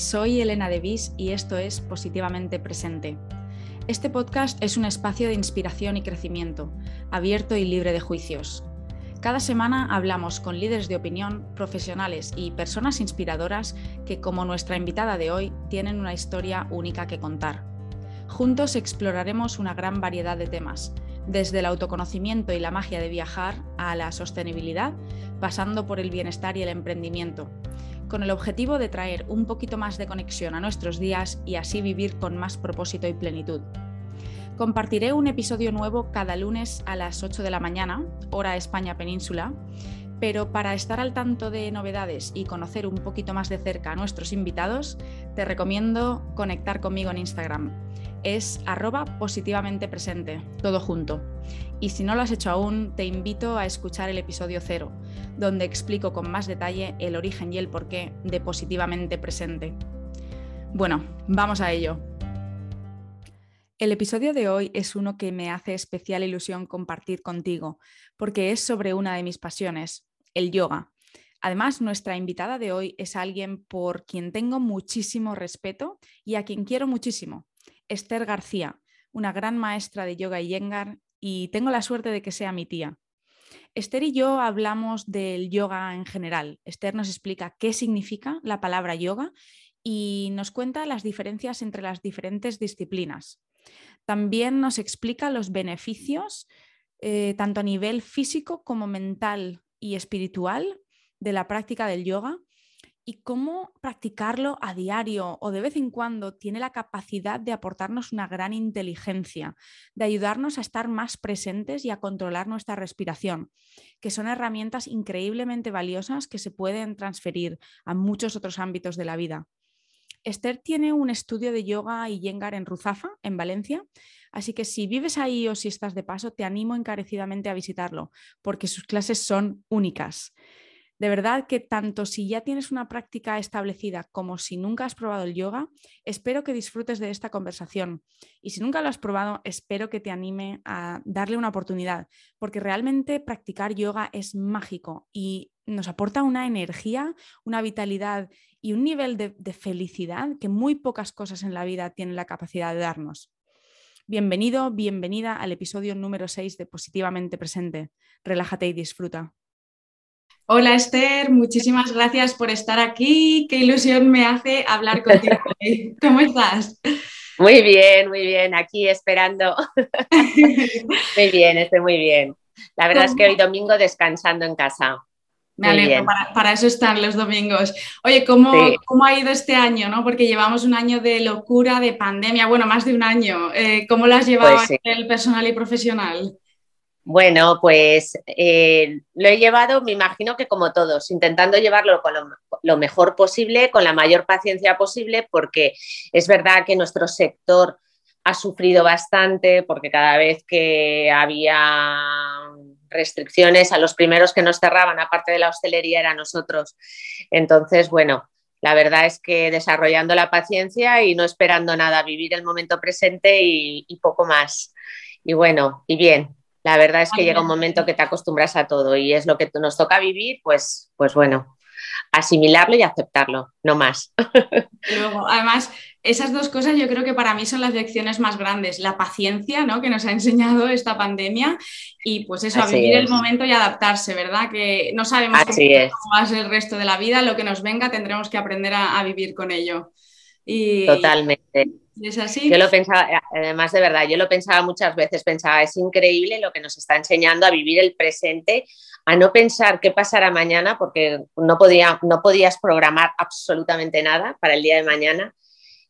soy Elena Devis y esto es Positivamente Presente. Este podcast es un espacio de inspiración y crecimiento, abierto y libre de juicios. Cada semana hablamos con líderes de opinión, profesionales y personas inspiradoras que, como nuestra invitada de hoy, tienen una historia única que contar. Juntos exploraremos una gran variedad de temas, desde el autoconocimiento y la magia de viajar a la sostenibilidad, pasando por el bienestar y el emprendimiento, con el objetivo de traer un poquito más de conexión a nuestros días y así vivir con más propósito y plenitud. Compartiré un episodio nuevo cada lunes a las 8 de la mañana, hora España Península, pero para estar al tanto de novedades y conocer un poquito más de cerca a nuestros invitados, te recomiendo conectar conmigo en Instagram. Es arroba positivamente presente, todo junto. Y si no lo has hecho aún, te invito a escuchar el episodio cero, donde explico con más detalle el origen y el porqué de positivamente presente. Bueno, vamos a ello. El episodio de hoy es uno que me hace especial ilusión compartir contigo, porque es sobre una de mis pasiones, el yoga. Además, nuestra invitada de hoy es alguien por quien tengo muchísimo respeto y a quien quiero muchísimo, Esther García, una gran maestra de yoga y yengar, y tengo la suerte de que sea mi tía. Esther y yo hablamos del yoga en general. Esther nos explica qué significa la palabra yoga y nos cuenta las diferencias entre las diferentes disciplinas. También nos explica los beneficios, eh, tanto a nivel físico como mental y espiritual, de la práctica del yoga y cómo practicarlo a diario o de vez en cuando tiene la capacidad de aportarnos una gran inteligencia, de ayudarnos a estar más presentes y a controlar nuestra respiración, que son herramientas increíblemente valiosas que se pueden transferir a muchos otros ámbitos de la vida. Esther tiene un estudio de yoga y yengar en Ruzafa, en Valencia, así que si vives ahí o si estás de paso, te animo encarecidamente a visitarlo, porque sus clases son únicas. De verdad que tanto si ya tienes una práctica establecida como si nunca has probado el yoga, espero que disfrutes de esta conversación. Y si nunca lo has probado, espero que te anime a darle una oportunidad, porque realmente practicar yoga es mágico y nos aporta una energía, una vitalidad y un nivel de, felicidad que muy pocas cosas en la vida tienen la capacidad de darnos. Bienvenido, bienvenida al episodio número 6 de Positivamente Presente. Relájate y disfruta. Hola Esther, muchísimas gracias por estar aquí. Qué ilusión me hace hablar contigo. ¿Cómo estás? Muy bien, muy bien, aquí esperando. muy bien, estoy muy bien. La verdad es que hoy domingo descansando en casa. Me alegro, para, eso están los domingos. Oye, ¿cómo, ¿cómo, ha ido este año? ¿no? Porque llevamos un año de locura, de pandemia, bueno, más de un año. Eh, ¿Cómo lo has llevado pues el personal y profesional? Bueno, pues eh, lo he llevado, me imagino que como todos, intentando llevarlo con lo, mejor posible, con la mayor paciencia posible, porque es verdad que nuestro sector ha sufrido bastante, porque cada vez que había restricciones, a los primeros que nos cerraban, aparte de la hostelería, eran nosotros. Entonces, bueno, la verdad es que desarrollando la paciencia y no esperando nada, vivir el momento presente y, y poco más. Y bueno, y bien, la verdad es que llega un momento que te acostumbras a todo y es lo que nos toca vivir, pues, pues bueno, asimilarlo y aceptarlo, no más. Luego, además, esas dos cosas yo creo que para mí son las lecciones más grandes, la paciencia ¿no? que nos ha enseñado esta pandemia y pues eso, a vivir el momento y adaptarse, ¿verdad? Que no sabemos cómo, va a ser el resto de la vida, lo que nos venga tendremos que aprender a, vivir con ello. Y, Totalmente. ¿Es así? Yo lo pensaba, además de verdad, yo lo pensaba muchas veces, pensaba, es increíble lo que nos está enseñando a vivir el presente, a no pensar qué pasará mañana, porque no, podía, no podías programar absolutamente nada para el día de mañana.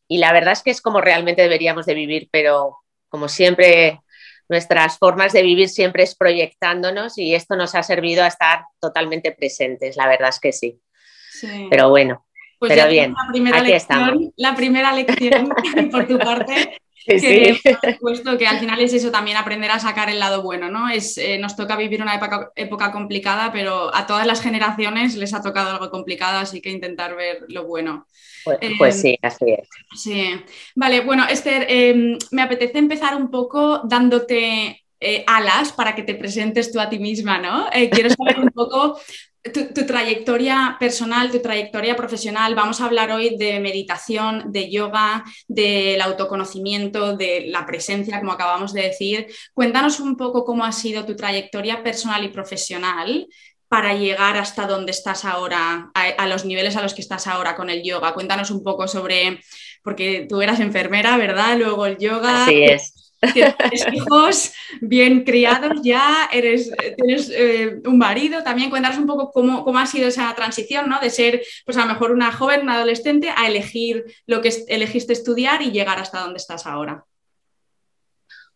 Y la verdad es que es como realmente deberíamos de vivir, pero como siempre, nuestras formas de vivir siempre es proyectándonos y esto nos ha servido a estar totalmente presentes, la verdad es que sí. sí. Pero bueno, pues Pero bien, la primera aquí lección, La primera lección por tu parte. que, Por que al final es eso también aprender a sacar el lado bueno, ¿no? Es, eh, nos toca vivir una época, complicada, pero a todas las generaciones les ha tocado algo complicado, así que intentar ver lo bueno. Pues, pues em, sí, así es. Sí. Vale, bueno, Esther, em, me apetece empezar un poco dándote eh, alas para que te presentes tú a ti misma, ¿no? Eh, quiero saber un poco tu, trayectoria personal, tu trayectoria profesional. Vamos a hablar hoy de meditación, de yoga, del autoconocimiento, de la presencia, como acabamos de decir. Cuéntanos un poco cómo ha sido tu trayectoria personal y profesional para llegar hasta donde estás ahora, a, los niveles a los que estás ahora con el yoga. Cuéntanos un poco sobre, porque tú eras enfermera, ¿verdad? Luego el yoga. Así es tienes hijos bien criados ya, eres, tienes eh, un marido, también cuéntanos un poco cómo, cómo, ha sido esa transición, ¿no? De ser, pues a lo mejor una joven, una adolescente, a elegir lo que elegiste estudiar y llegar hasta donde estás ahora.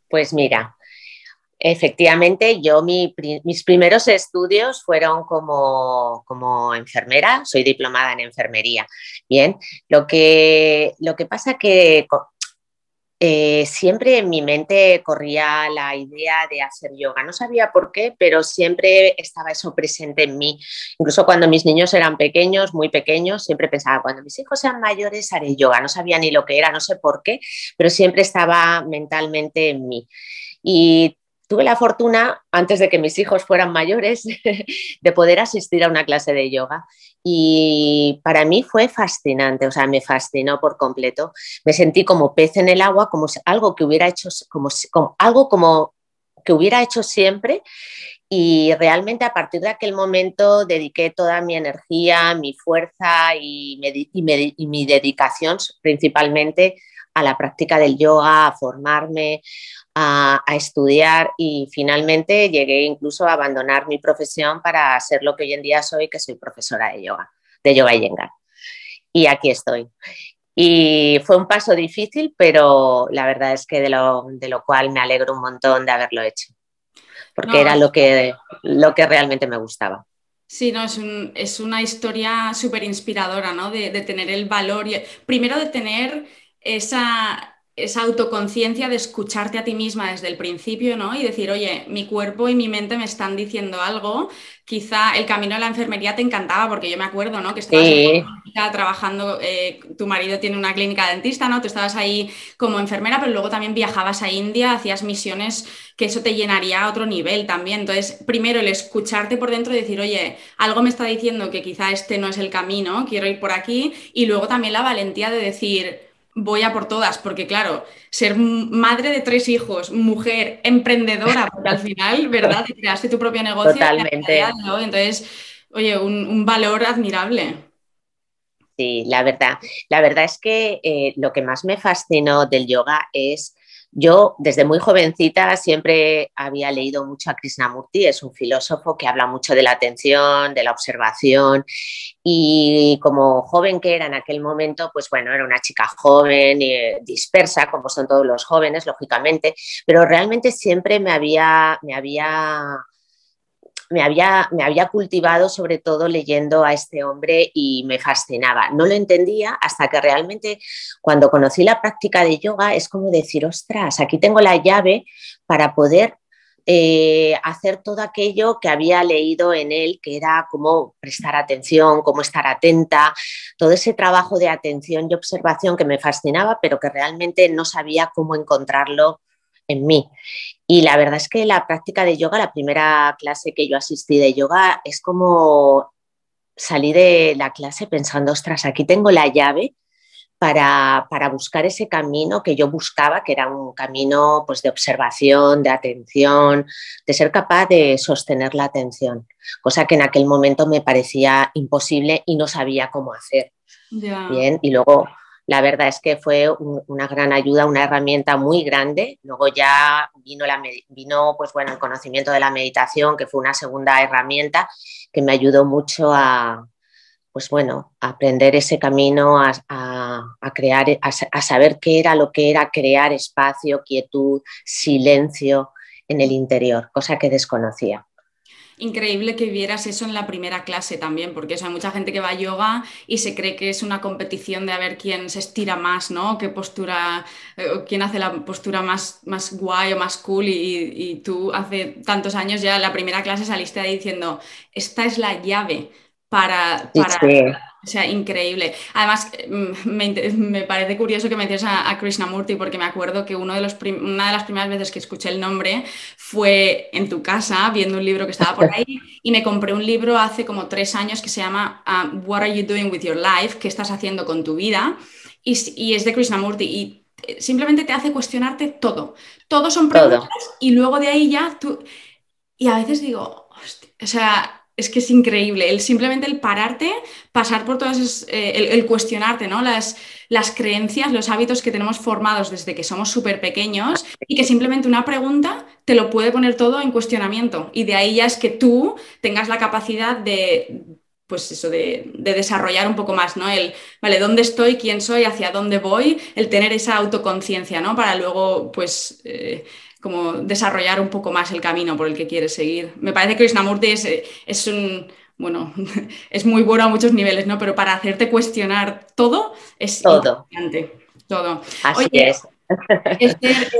Pues mira, efectivamente yo mis primeros estudios fueron como, como, enfermera, soy diplomada en enfermería. Bien, lo que, lo que pasa que eh, siempre en mi mente corría la idea de hacer yoga. No sabía por qué, pero siempre estaba eso presente en mí. Incluso cuando mis niños eran pequeños, muy pequeños, siempre pensaba, cuando mis hijos sean mayores haré yoga. No sabía ni lo que era, no sé por qué, pero siempre estaba mentalmente en mí. Y tuve la fortuna, antes de que mis hijos fueran mayores, de poder asistir a una clase de yoga. Y para mí fue fascinante, o sea, me fascinó por completo. Me sentí como pez en el agua, como algo que hubiera hecho, como, algo como que hubiera hecho siempre. Y realmente a partir de aquel momento dediqué toda mi energía, mi fuerza y, y mi dedicación principalmente a la práctica del yoga, a formarme, a, estudiar y finalmente llegué incluso a abandonar mi profesión para ser lo que hoy en día soy, que soy profesora de yoga, de yoga y yengar. Y aquí estoy. Y fue un paso difícil, pero la verdad es que de lo, de lo cual me alegro un montón de haberlo hecho, porque era lo que, lo que realmente me gustaba. Sí, no, es, un, es una historia súper inspiradora, ¿no? De, de, tener el valor, y, primero de tener esa, esa autoconciencia de escucharte a ti misma desde el principio, ¿no? Y decir, oye, mi cuerpo y mi mente me están diciendo algo. Quizá el camino a la enfermería te encantaba, porque yo me acuerdo, ¿no? Que estabas trabajando, eh, tu marido tiene una clínica dentista, ¿no? Tú estabas ahí como enfermera, pero luego también viajabas a India, hacías misiones que eso te llenaría a otro nivel también. Entonces, primero el escucharte por dentro y decir, oye, algo me está diciendo que quizá este no es el camino, quiero ir por aquí. Y luego también la valentía de decir, voy a por todas, porque claro, ser madre de tres hijos, mujer, emprendedora, porque al final, ¿verdad? Te creaste tu propio negocio. Totalmente. Entonces, oye, un, valor admirable. Sí, la verdad. La verdad es que eh, lo que más me fascinó del yoga es yo desde muy jovencita siempre había leído mucho a Krishnamurti, es un filósofo que habla mucho de la atención, de la observación. Y como joven que era en aquel momento, pues bueno, era una chica joven, eh, dispersa, como son todos los jóvenes, lógicamente, pero realmente siempre me había, me había me había, me había cultivado sobre todo leyendo a este hombre y me fascinaba. No lo entendía hasta que realmente cuando conocí la práctica de yoga es como decir, ostras, aquí tengo la llave para poder eh, hacer todo aquello que había leído en él, que era cómo prestar atención, cómo estar atenta, todo ese trabajo de atención y observación que me fascinaba, pero que realmente no sabía cómo encontrarlo en mí. Y la verdad es que la práctica de yoga, la primera clase que yo asistí de yoga, es como salí de la clase pensando, ostras, aquí tengo la llave para, buscar ese camino que yo buscaba, que era un camino pues, de observación, de atención, de ser capaz de sostener la atención, cosa que en aquel momento me parecía imposible y no sabía cómo hacer. Bien, y luego la verdad es que fue una gran ayuda, una herramienta muy grande. Luego ya vino, la, pues el conocimiento de la meditación, que fue una segunda herramienta que me ayudó mucho a, pues bueno, aprender ese camino, a, crear, a, saber qué era lo que era crear espacio, quietud, silencio en el interior, cosa que desconocía increíble que vieras eso en la primera clase también, porque hay mucha gente que va a yoga y se cree que es una competición de a ver quién se estira más, ¿no? Qué postura, eh, quién hace la postura más, más guay o más cool y, tú hace tantos años ya en la primera clase saliste ahí diciendo, esta es la llave para, O sea, increíble. Además, mm, me, parece curioso que menciones a, a, Krishnamurti porque me acuerdo que uno de los una de las primeras veces que escuché el nombre fue en tu casa, viendo un libro que estaba por ahí, y me compré un libro hace como tres años que se llama uh, What Are You Doing With Your Life? ¿Qué estás haciendo con tu vida? Y, y es de Krishnamurti. Y eh, simplemente te hace cuestionarte todo. Todos son preguntas y luego de ahí ya tú... Y a veces digo, o sea, es que es increíble. El, simplemente el pararte, pasar por todas, eh, el, cuestionarte, ¿no? Las, las creencias, los hábitos que tenemos formados desde que somos súper pequeños y que simplemente una pregunta te lo puede poner todo en cuestionamiento. Y de ahí ya es que tú tengas la capacidad de, pues eso, de, desarrollar un poco más, ¿no? El, vale, ¿dónde estoy? ¿Quién soy? ¿Hacia dónde voy? El tener esa autoconciencia, ¿no? Para luego, pues... Eh, como desarrollar un poco más el camino por el que quieres seguir. Me parece que Krishnamurti es, es un, bueno, es muy bueno a muchos niveles, ¿no? Pero para hacerte cuestionar todo es todo. importante. Todo. Así es.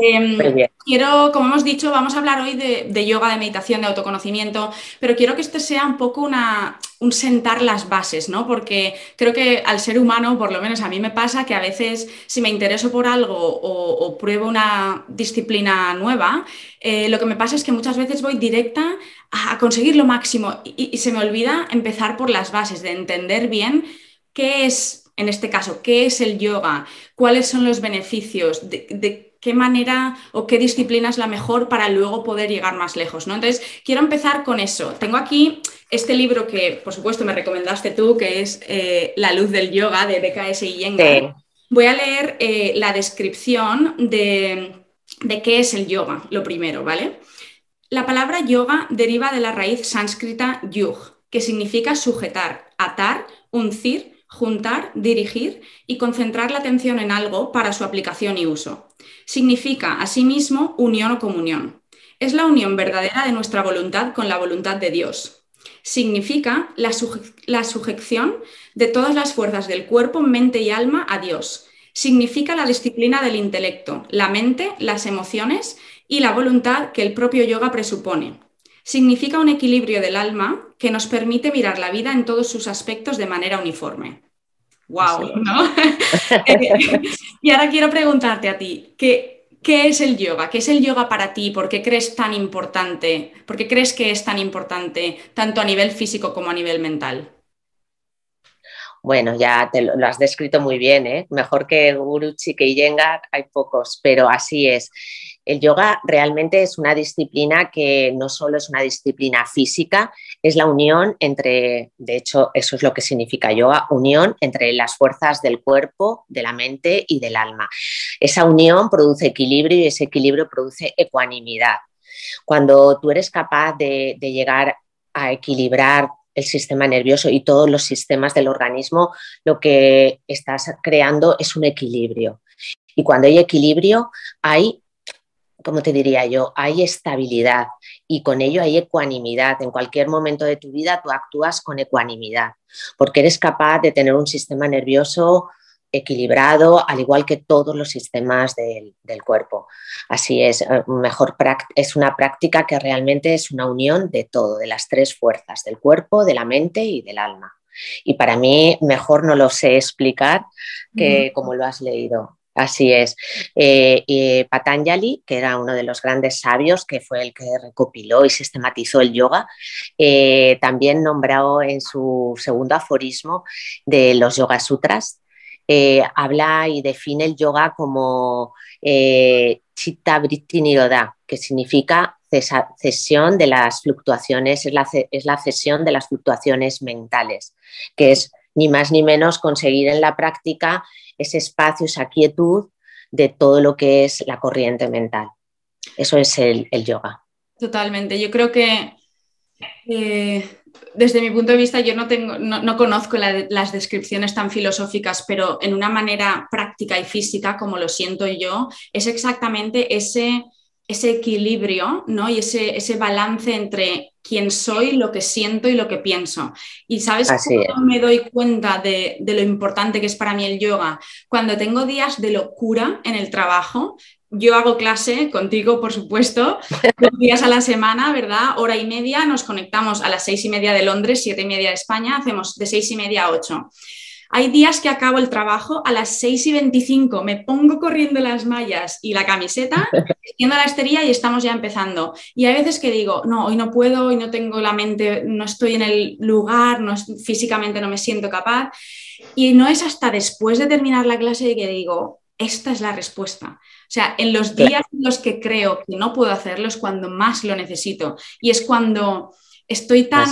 Em, quiero, como hemos dicho, vamos a hablar hoy de, yoga, de meditación, de autoconocimiento, pero quiero que este sea un poco una, un sentar las bases, ¿no? Porque creo que al ser humano, por lo menos a mí me pasa que a veces si me intereso por algo o, pruebo una disciplina nueva, eh, lo que me pasa es que muchas veces voy directa a, conseguir lo máximo y se me olvida empezar por las bases, de entender bien qué es en este caso, ¿qué es el yoga? ¿Cuáles son los beneficios? ¿De, qué manera o qué disciplina es la mejor para luego poder llegar más lejos? ¿no? Entonces, quiero empezar con eso. Tengo aquí este libro que, por supuesto, me recomendaste tú, que es eh, La luz del yoga de BKS Iyengar. Voy a leer eh, la descripción de, de qué es el yoga, lo primero, ¿vale? La palabra yoga deriva de la raíz sánscrita yug, que significa sujetar, atar, uncir juntar, dirigir y concentrar la atención en algo para su aplicación y uso. Significa, asimismo, unión o comunión. Es la unión verdadera de nuestra voluntad con la voluntad de Dios. Significa la, sujeción de todas las fuerzas del cuerpo, mente y alma a Dios. Significa la disciplina del intelecto, la mente, las emociones y la voluntad que el propio yoga presupone significa un equilibrio del alma que nos permite mirar la vida en todos sus aspectos de manera uniforme. ¡Wow! y ahora quiero preguntarte a ti, ¿qué, ¿qué es el yoga? ¿Qué es el yoga para ti? ¿Por qué crees tan importante? ¿Por qué crees que es tan importante tanto a nivel físico como a nivel mental? Bueno, ya te lo, has descrito muy bien, ¿eh? mejor que Guruchi, que Iyengar, hay pocos, pero así es. El yoga realmente es una disciplina que no solo es una disciplina física, es la unión entre, de hecho, eso es lo que significa yoga, unión entre las fuerzas del cuerpo, de la mente y del alma. Esa unión produce equilibrio y ese equilibrio produce ecuanimidad. Cuando tú eres capaz de, de llegar a equilibrar el sistema nervioso y todos los sistemas del organismo, lo que estás creando es un equilibrio. Y cuando hay equilibrio, hay, como te diría yo, hay estabilidad y con ello hay ecuanimidad. En cualquier momento de tu vida tú actúas con ecuanimidad, porque eres capaz de tener un sistema nervioso equilibrado, al igual que todos los sistemas del, cuerpo. Así es, eh, mejor es una práctica que realmente es una unión de todo, de las tres fuerzas, del cuerpo, de la mente y del alma. Y para mí mejor no lo sé explicar que como lo has leído. Así es. Eh, Patanjali, que era uno de los grandes sabios, que fue el que recopiló y sistematizó el yoga, eh, también nombró en su segundo aforismo de los Yoga Sutras, eh, habla y define el yoga como eh, Chitta Vritti Niroda, que significa cesión de las fluctuaciones, es la cesión de las fluctuaciones mentales, que es ni más ni menos conseguir en la práctica ese espacio, esa quietud de todo lo que es la corriente mental. Eso es el, yoga. Totalmente. Yo creo que eh, desde mi punto de vista, yo no, tengo, no, conozco las descripciones tan filosóficas, pero en una manera práctica y física, como lo siento yo, es exactamente ese ese equilibrio ¿no? y ese, ese balance entre quién soy, lo que siento y lo que pienso. Y sabes cómo me doy cuenta de, de, lo importante que es para mí el yoga. Cuando tengo días de locura en el trabajo, yo hago clase contigo, por supuesto, dos días a la semana, ¿verdad? Hora y media, nos conectamos a las seis y media de Londres, siete y media de España, hacemos de seis y media a ocho. Hay días que acabo el trabajo a las 6 y 25, me pongo corriendo las mallas y la camiseta, yendo a la estería y estamos ya empezando. Y hay veces que digo, no, hoy no puedo, hoy no tengo la mente, no estoy en el lugar, no, físicamente no me siento capaz. Y no es hasta después de terminar la clase que digo, esta es la respuesta. O sea, en los días en los que creo que no puedo hacerlo es cuando más lo necesito. Y es cuando estoy tan,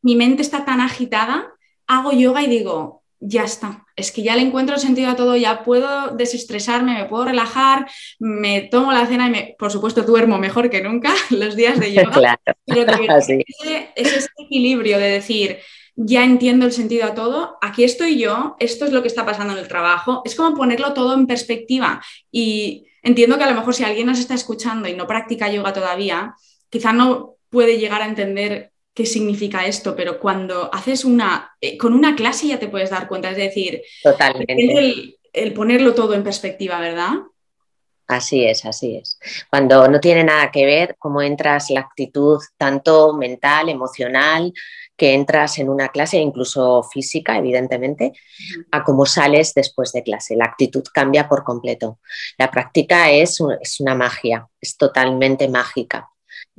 mi mente está tan agitada, hago yoga y digo, ya está. Es que ya le encuentro el sentido a todo, ya puedo desestresarme, me puedo relajar, me tomo la cena y me, por supuesto duermo mejor que nunca los días de yoga. Pero ese, es ese equilibrio de decir, ya entiendo el sentido a todo, aquí estoy yo, esto es lo que está pasando en el trabajo. Es como ponerlo todo en perspectiva. Y entiendo que a lo mejor si alguien nos está escuchando y no practica yoga todavía, quizá no puede llegar a entender qué significa esto, pero cuando haces una, eh, con una clase ya te puedes dar cuenta, es decir, Totalmente. El, ponerlo todo en perspectiva, ¿verdad? Así es, así es. Cuando no tiene nada que ver cómo entras la actitud tanto mental, emocional, que entras en una clase, incluso física, evidentemente, a cómo sales después de clase. La actitud cambia por completo. La práctica es, es una magia, es totalmente mágica.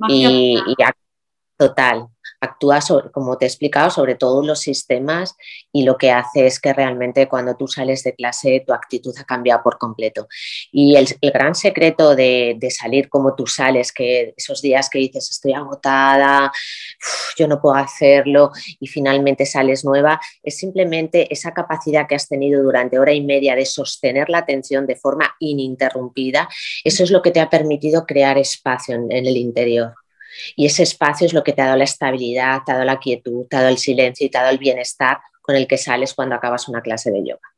y, y, total, actúa, como te he explicado, sobre todos los sistemas y lo que hace es que realmente cuando tú sales de clase tu actitud ha cambiado por completo. Y el, gran secreto de, salir como tú sales, que esos días que dices estoy agotada, yo no puedo hacerlo y finalmente sales nueva, es simplemente esa capacidad que has tenido durante hora y media de sostener la atención de forma ininterrumpida. Eso es lo que te ha permitido crear espacio en el interior. Y ese espacio es lo que te ha dado la estabilidad, te ha dado la quietud, te ha dado el silencio y te ha dado el bienestar con el que sales cuando acabas una clase de yoga.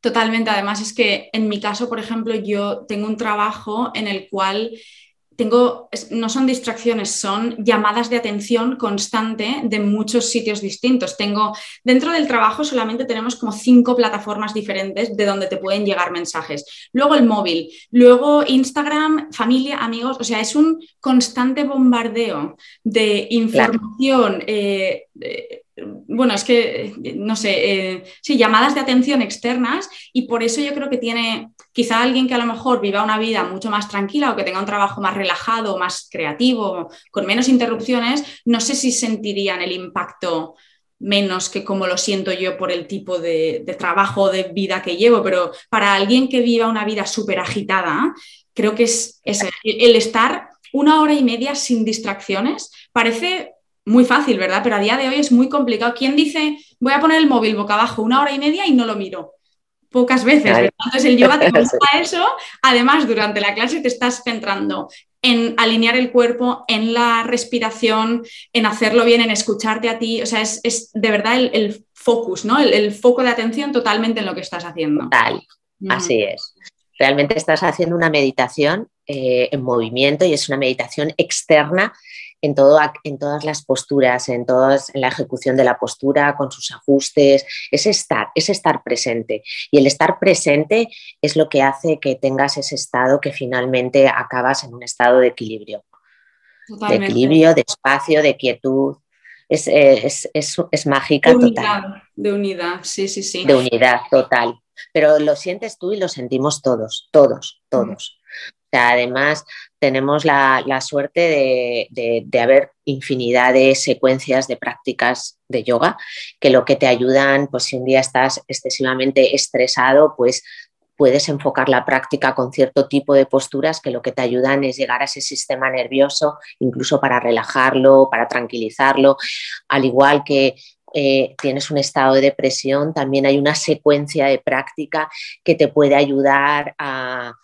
Totalmente. Además es que en mi caso, por ejemplo, yo tengo un trabajo en el cual tengo, no son distracciones, son llamadas de atención constante de muchos sitios distintos. Tengo, dentro del trabajo solamente tenemos como cinco plataformas diferentes de donde te pueden llegar mensajes. Luego el móvil, luego Instagram, familia, amigos, o sea, es un constante bombardeo de información. Eh, bueno, es que, no sé, eh, sí, llamadas de atención externas y por eso yo creo que tiene quizá alguien que a lo mejor viva una vida mucho más tranquila o que tenga un trabajo más relajado, más creativo, con menos interrupciones, no sé si sentirían el impacto menos que como lo siento yo por el tipo de, trabajo, de vida que llevo, pero para alguien que viva una vida súper agitada, creo que es, es el estar una hora y media sin distracciones parece muy fácil, ¿verdad? Pero a día de hoy es muy complicado. ¿Quién dice, voy a poner el móvil boca abajo una hora y media y no lo miro? Pocas veces, ¿verdad? Entonces el yoga te eso. Además, durante la clase te estás centrando en alinear el cuerpo, en la respiración, en hacerlo bien, en escucharte a ti. O sea, es, de verdad el, focus, ¿no? El, foco de atención totalmente en lo que estás haciendo. Tal, mm. así es. Realmente estás haciendo una meditación eh, en movimiento y es una meditación externa en, todo, en todas las posturas, en, todas, en la ejecución de la postura, con sus ajustes, es estar, es estar presente. Y el estar presente es lo que hace que tengas ese estado que finalmente acabas en un estado de equilibrio. De equilibrio, de espacio, de quietud. Es, es, es, mágica de unidad, De unidad, sí, sí, sí. De unidad total. Pero lo sientes tú y lo sentimos todos, todos, todos. además, tenemos la, suerte de, haber infinidad de secuencias de prácticas de yoga que lo que te ayudan, pues si un día estás excesivamente estresado, pues puedes enfocar la práctica con cierto tipo de posturas que lo que te ayudan es llegar a ese sistema nervioso, incluso para relajarlo, para tranquilizarlo, al igual que eh, tienes un estado de depresión, también hay una secuencia de práctica que te puede ayudar a,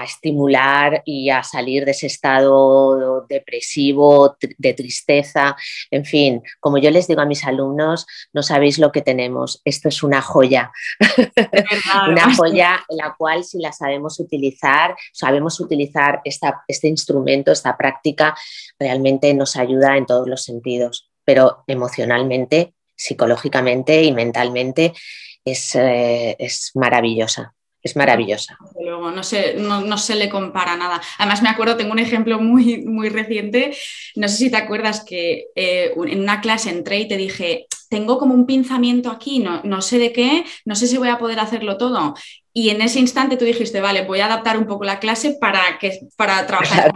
a estimular y a salir de ese estado depresivo, de tristeza. En fin, como yo les digo a mis alumnos, no sabéis lo que tenemos. Esto es una joya. una joya en la cual si la sabemos utilizar, sabemos utilizar este instrumento, esta práctica, realmente nos ayuda en todos los sentidos, pero emocionalmente, psicológicamente y mentalmente es, eh, es maravillosa es maravillosa. Luego, no se, no, se le compara nada. Además, me acuerdo, tengo un ejemplo muy, muy reciente. No sé si te acuerdas que eh, en una clase entré y te dije, tengo como un pinzamiento aquí, no, no sé de qué, no sé si voy a poder hacerlo todo. Y en ese instante tú dijiste, vale, voy a adaptar un poco la clase para, que, para trabajar.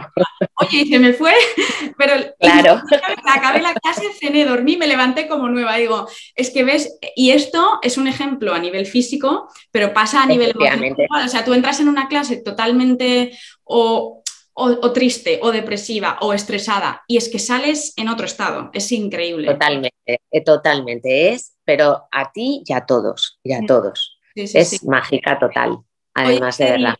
Oye, y se me fue, pero claro. acabé la clase, cené, dormí, me levanté como nueva. Digo, es que ves, y esto es un ejemplo a nivel físico, pero pasa a nivel emocional. O sea, tú entras en una clase totalmente o, o, triste, o depresiva, o estresada, y es que sales en otro estado. Es increíble. Totalmente, eh, totalmente es, pero a ti y a todos, y a todos es mágica total, además de verdad.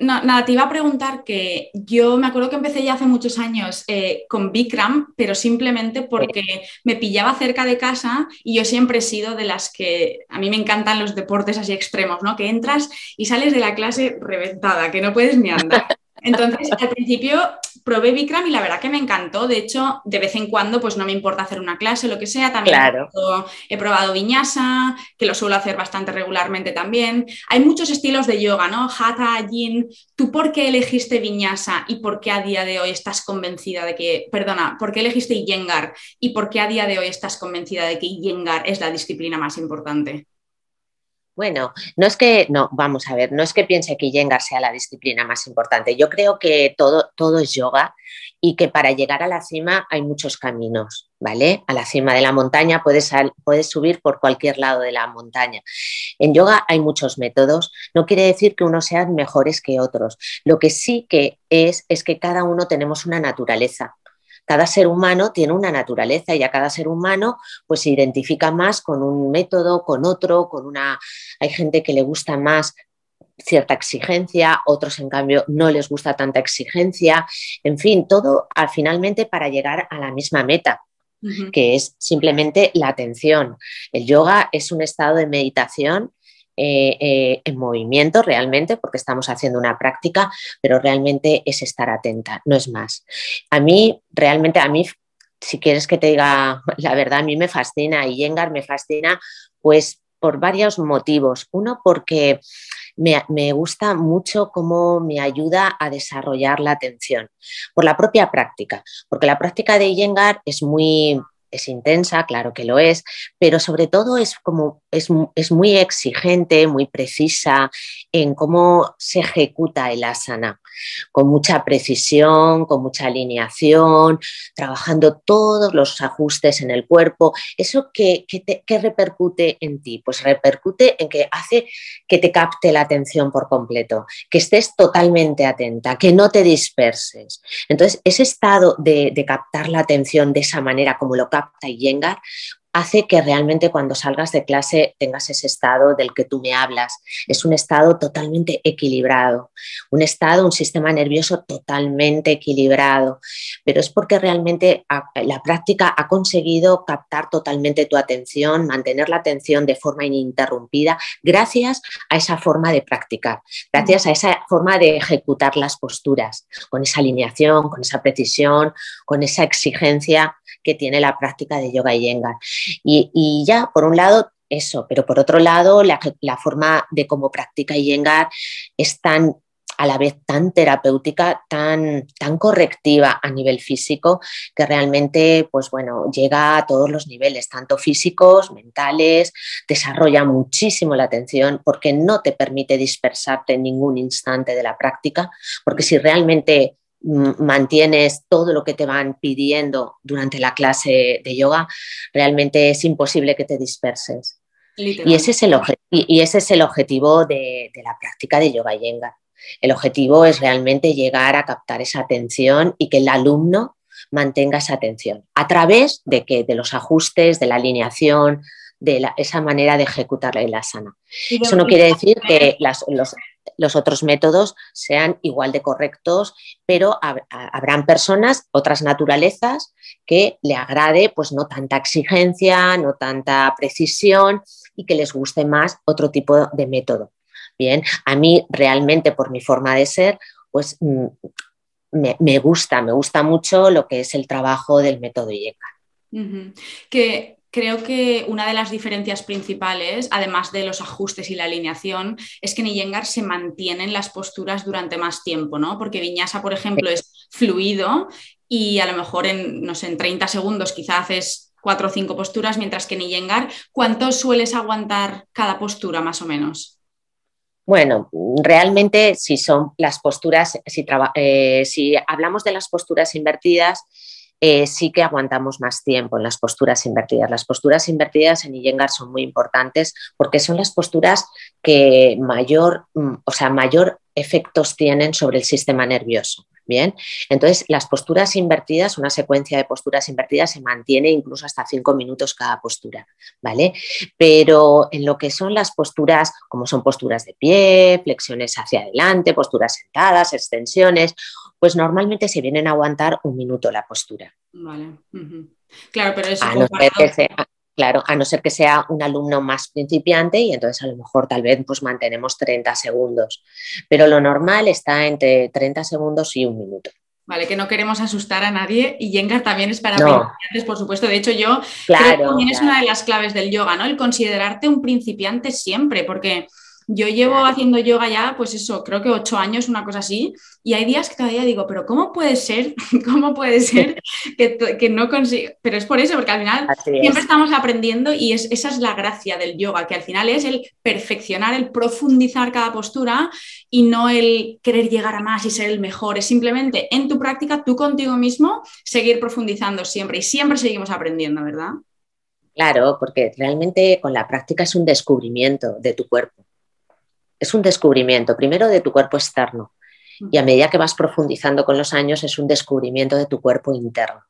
nada, te iba a preguntar que yo me acuerdo que empecé ya hace muchos años eh, con Bikram, pero simplemente porque me pillaba cerca de casa y yo siempre he sido de las que a mí me encantan los deportes así extremos, ¿no? Que entras y sales de la clase reventada, que no puedes ni andar. Entonces, al principio probé Bikram y la verdad que me encantó. De hecho, de vez en cuando, pues no me importa hacer una clase, lo que sea. También he, probado, Viñasa, que lo suelo hacer bastante regularmente también. Hay muchos estilos de yoga, ¿no? Hatha, Yin. ¿Tú por qué elegiste Viñasa y por qué a día de hoy estás convencida de que, perdona, por qué elegiste Iyengar y por qué a día de hoy estás convencida de que Iyengar es la disciplina más importante? Bueno, no es que, no, vamos a ver, no es que piense que Iyengar sea la disciplina más importante. Yo creo que todo, todo es yoga y que para llegar a la cima hay muchos caminos, ¿vale? A la cima de la montaña puedes, puedes subir por cualquier lado de la montaña. En yoga hay muchos métodos, no quiere decir que unos sean mejores que otros. Lo que sí que es, es que cada uno tenemos una naturaleza cada ser humano tiene una naturaleza y a cada ser humano pues se identifica más con un método, con otro, con una... Hay gente que le gusta más cierta exigencia, otros en cambio no les gusta tanta exigencia, en fin, todo al finalmente para llegar a la misma meta, que es simplemente la atención. El yoga es un estado de meditación eh, eh, en movimiento realmente, porque estamos haciendo una práctica, pero realmente es estar atenta, no es más. A mí, realmente, a mí, si quieres que te diga la verdad, a mí me fascina y Yengar me fascina, pues por varios motivos. Uno, porque me, me, gusta mucho cómo me ayuda a desarrollar la atención, por la propia práctica, porque la práctica de Yengar es muy es intensa, claro que lo es, pero sobre todo es como es, es, muy exigente, muy precisa en cómo se ejecuta el asana, con mucha precisión, con mucha alineación, trabajando todos los ajustes en el cuerpo. ¿Eso qué, repercute en ti? Pues repercute en que hace que te capte la atención por completo, que estés totalmente atenta, que no te disperses. Entonces, ese estado de, de captar la atención de esa manera como lo capta Yengar, hace que realmente cuando salgas de clase tengas ese estado del que tú me hablas. Es un estado totalmente equilibrado, un estado, un sistema nervioso totalmente equilibrado, pero es porque realmente la práctica ha conseguido captar totalmente tu atención, mantener la atención de forma ininterrumpida, gracias a esa forma de practicar, gracias a esa forma de ejecutar las posturas, con esa alineación, con esa precisión, con esa exigencia que tiene la práctica de yoga y yengar. Y, ya, por un lado, eso, pero por otro lado, la, forma de cómo practica Iyengar es tan a la vez tan terapéutica, tan, tan correctiva a nivel físico, que realmente, pues bueno, llega a todos los niveles, tanto físicos, mentales, desarrolla muchísimo la atención porque no te permite dispersarte en ningún instante de la práctica, porque si realmente mantienes todo lo que te van pidiendo durante la clase de yoga, realmente es imposible que te disperses. Y ese, es el y ese es el objetivo de, la práctica de yoga yenga. El objetivo es realmente llegar a captar esa atención y que el alumno mantenga esa atención a través de, que, de los ajustes, de la alineación, de esa manera de ejecutar la asana. Eso no quiere decir que los, los otros métodos sean igual de correctos, pero habrán personas, otras naturalezas, que le agrade pues no tanta exigencia, no tanta precisión y que les guste más otro tipo de método. Bien, a mí realmente por mi forma de ser, pues mm, me, gusta, me gusta mucho lo que es el trabajo del método Iyengar. Que creo que una de las diferencias principales, además de los ajustes y la alineación, es que en Iyengar se mantienen las posturas durante más tiempo, ¿no? Porque Viñasa, por ejemplo, es fluido y a lo mejor en, no sé, en 30 segundos quizás haces cuatro o cinco posturas, mientras que en Iyengar, ¿cuánto sueles aguantar cada postura más o menos? Bueno, realmente si son las posturas, si, eh, si hablamos de las posturas invertidas, eh, sí que aguantamos más tiempo en las posturas invertidas. Las posturas invertidas en Iyengar son muy importantes porque son las posturas que mayor, mm, o sea, mayor efectos tienen sobre el sistema nervioso. Bien, entonces las posturas invertidas, una secuencia de posturas invertidas se mantiene incluso hasta cinco minutos cada postura, ¿vale? Pero en lo que son las posturas, como son posturas de pie, flexiones hacia adelante, posturas sentadas, extensiones, pues normalmente se vienen a aguantar un minuto la postura. Vale. Claro, pero eso Claro, a no ser que sea un alumno más principiante y entonces a lo mejor tal vez pues mantenemos 30 segundos, pero lo normal está entre 30 segundos y un minuto. Vale, que no queremos asustar a nadie y Yengar también es para principiantes, por supuesto. De hecho, yo creo que también es una de las claves del yoga, ¿no? El considerarte un principiante siempre, porque yo llevo haciendo yoga ya, pues eso, creo que ocho años, una cosa así, y hay días que todavía digo, pero ¿cómo puede ser? ¿Cómo puede ser que, no consiga? Pero es por eso, porque al final siempre estamos aprendiendo y es, esa es la gracia del yoga, que al final es el perfeccionar, el profundizar cada postura y no el querer llegar a más y ser el mejor, es simplemente en tu práctica, tú contigo mismo, seguir profundizando siempre y siempre seguimos aprendiendo, ¿verdad? Claro, porque realmente con la práctica es un descubrimiento de tu cuerpo es un descubrimiento, primero de tu cuerpo externo, y a medida que vas profundizando con los años es un descubrimiento de tu cuerpo interno.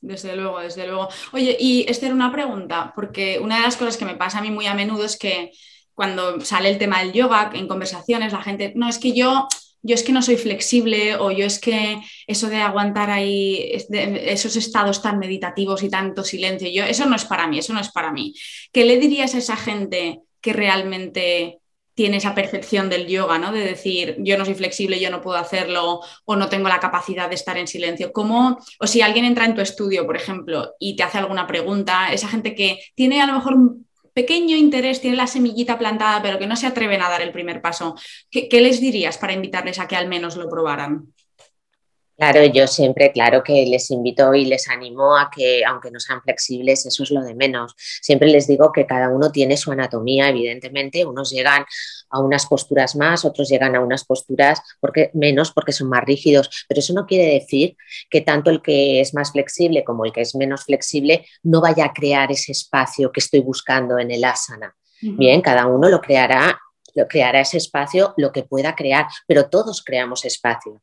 Desde luego, desde luego. Oye, y Esther, una pregunta, porque una de las cosas que me pasa a mí muy a menudo es que cuando sale el tema del yoga en conversaciones, la gente, no, es que yo, yo es que no soy flexible o yo es que eso de aguantar ahí esos estados tan meditativos y tanto silencio, yo, eso no es para mí, eso no es para mí. ¿Qué le dirías a esa gente que realmente tiene esa percepción del yoga, ¿no? De decir, yo no soy flexible, yo no puedo hacerlo o no tengo la capacidad de estar en silencio. ¿Cómo, o si alguien entra en tu estudio, por ejemplo, y te hace alguna pregunta, esa gente que tiene a lo mejor un pequeño interés, tiene la semillita plantada, pero que no se atreven a dar el primer paso, ¿qué, qué les dirías para invitarles a que al menos lo probaran? Claro, yo siempre, claro que les invito y les animo a que, aunque no sean flexibles, eso es lo de menos. Siempre les digo que cada uno tiene su anatomía, evidentemente. Unos llegan a unas posturas más, otros llegan a unas posturas porque, menos porque son más rígidos. Pero eso no quiere decir que tanto el que es más flexible como el que es menos flexible no vaya a crear ese espacio que estoy buscando en el asana. Bien, cada uno lo creará creará ese espacio lo que pueda crear, pero todos creamos espacio.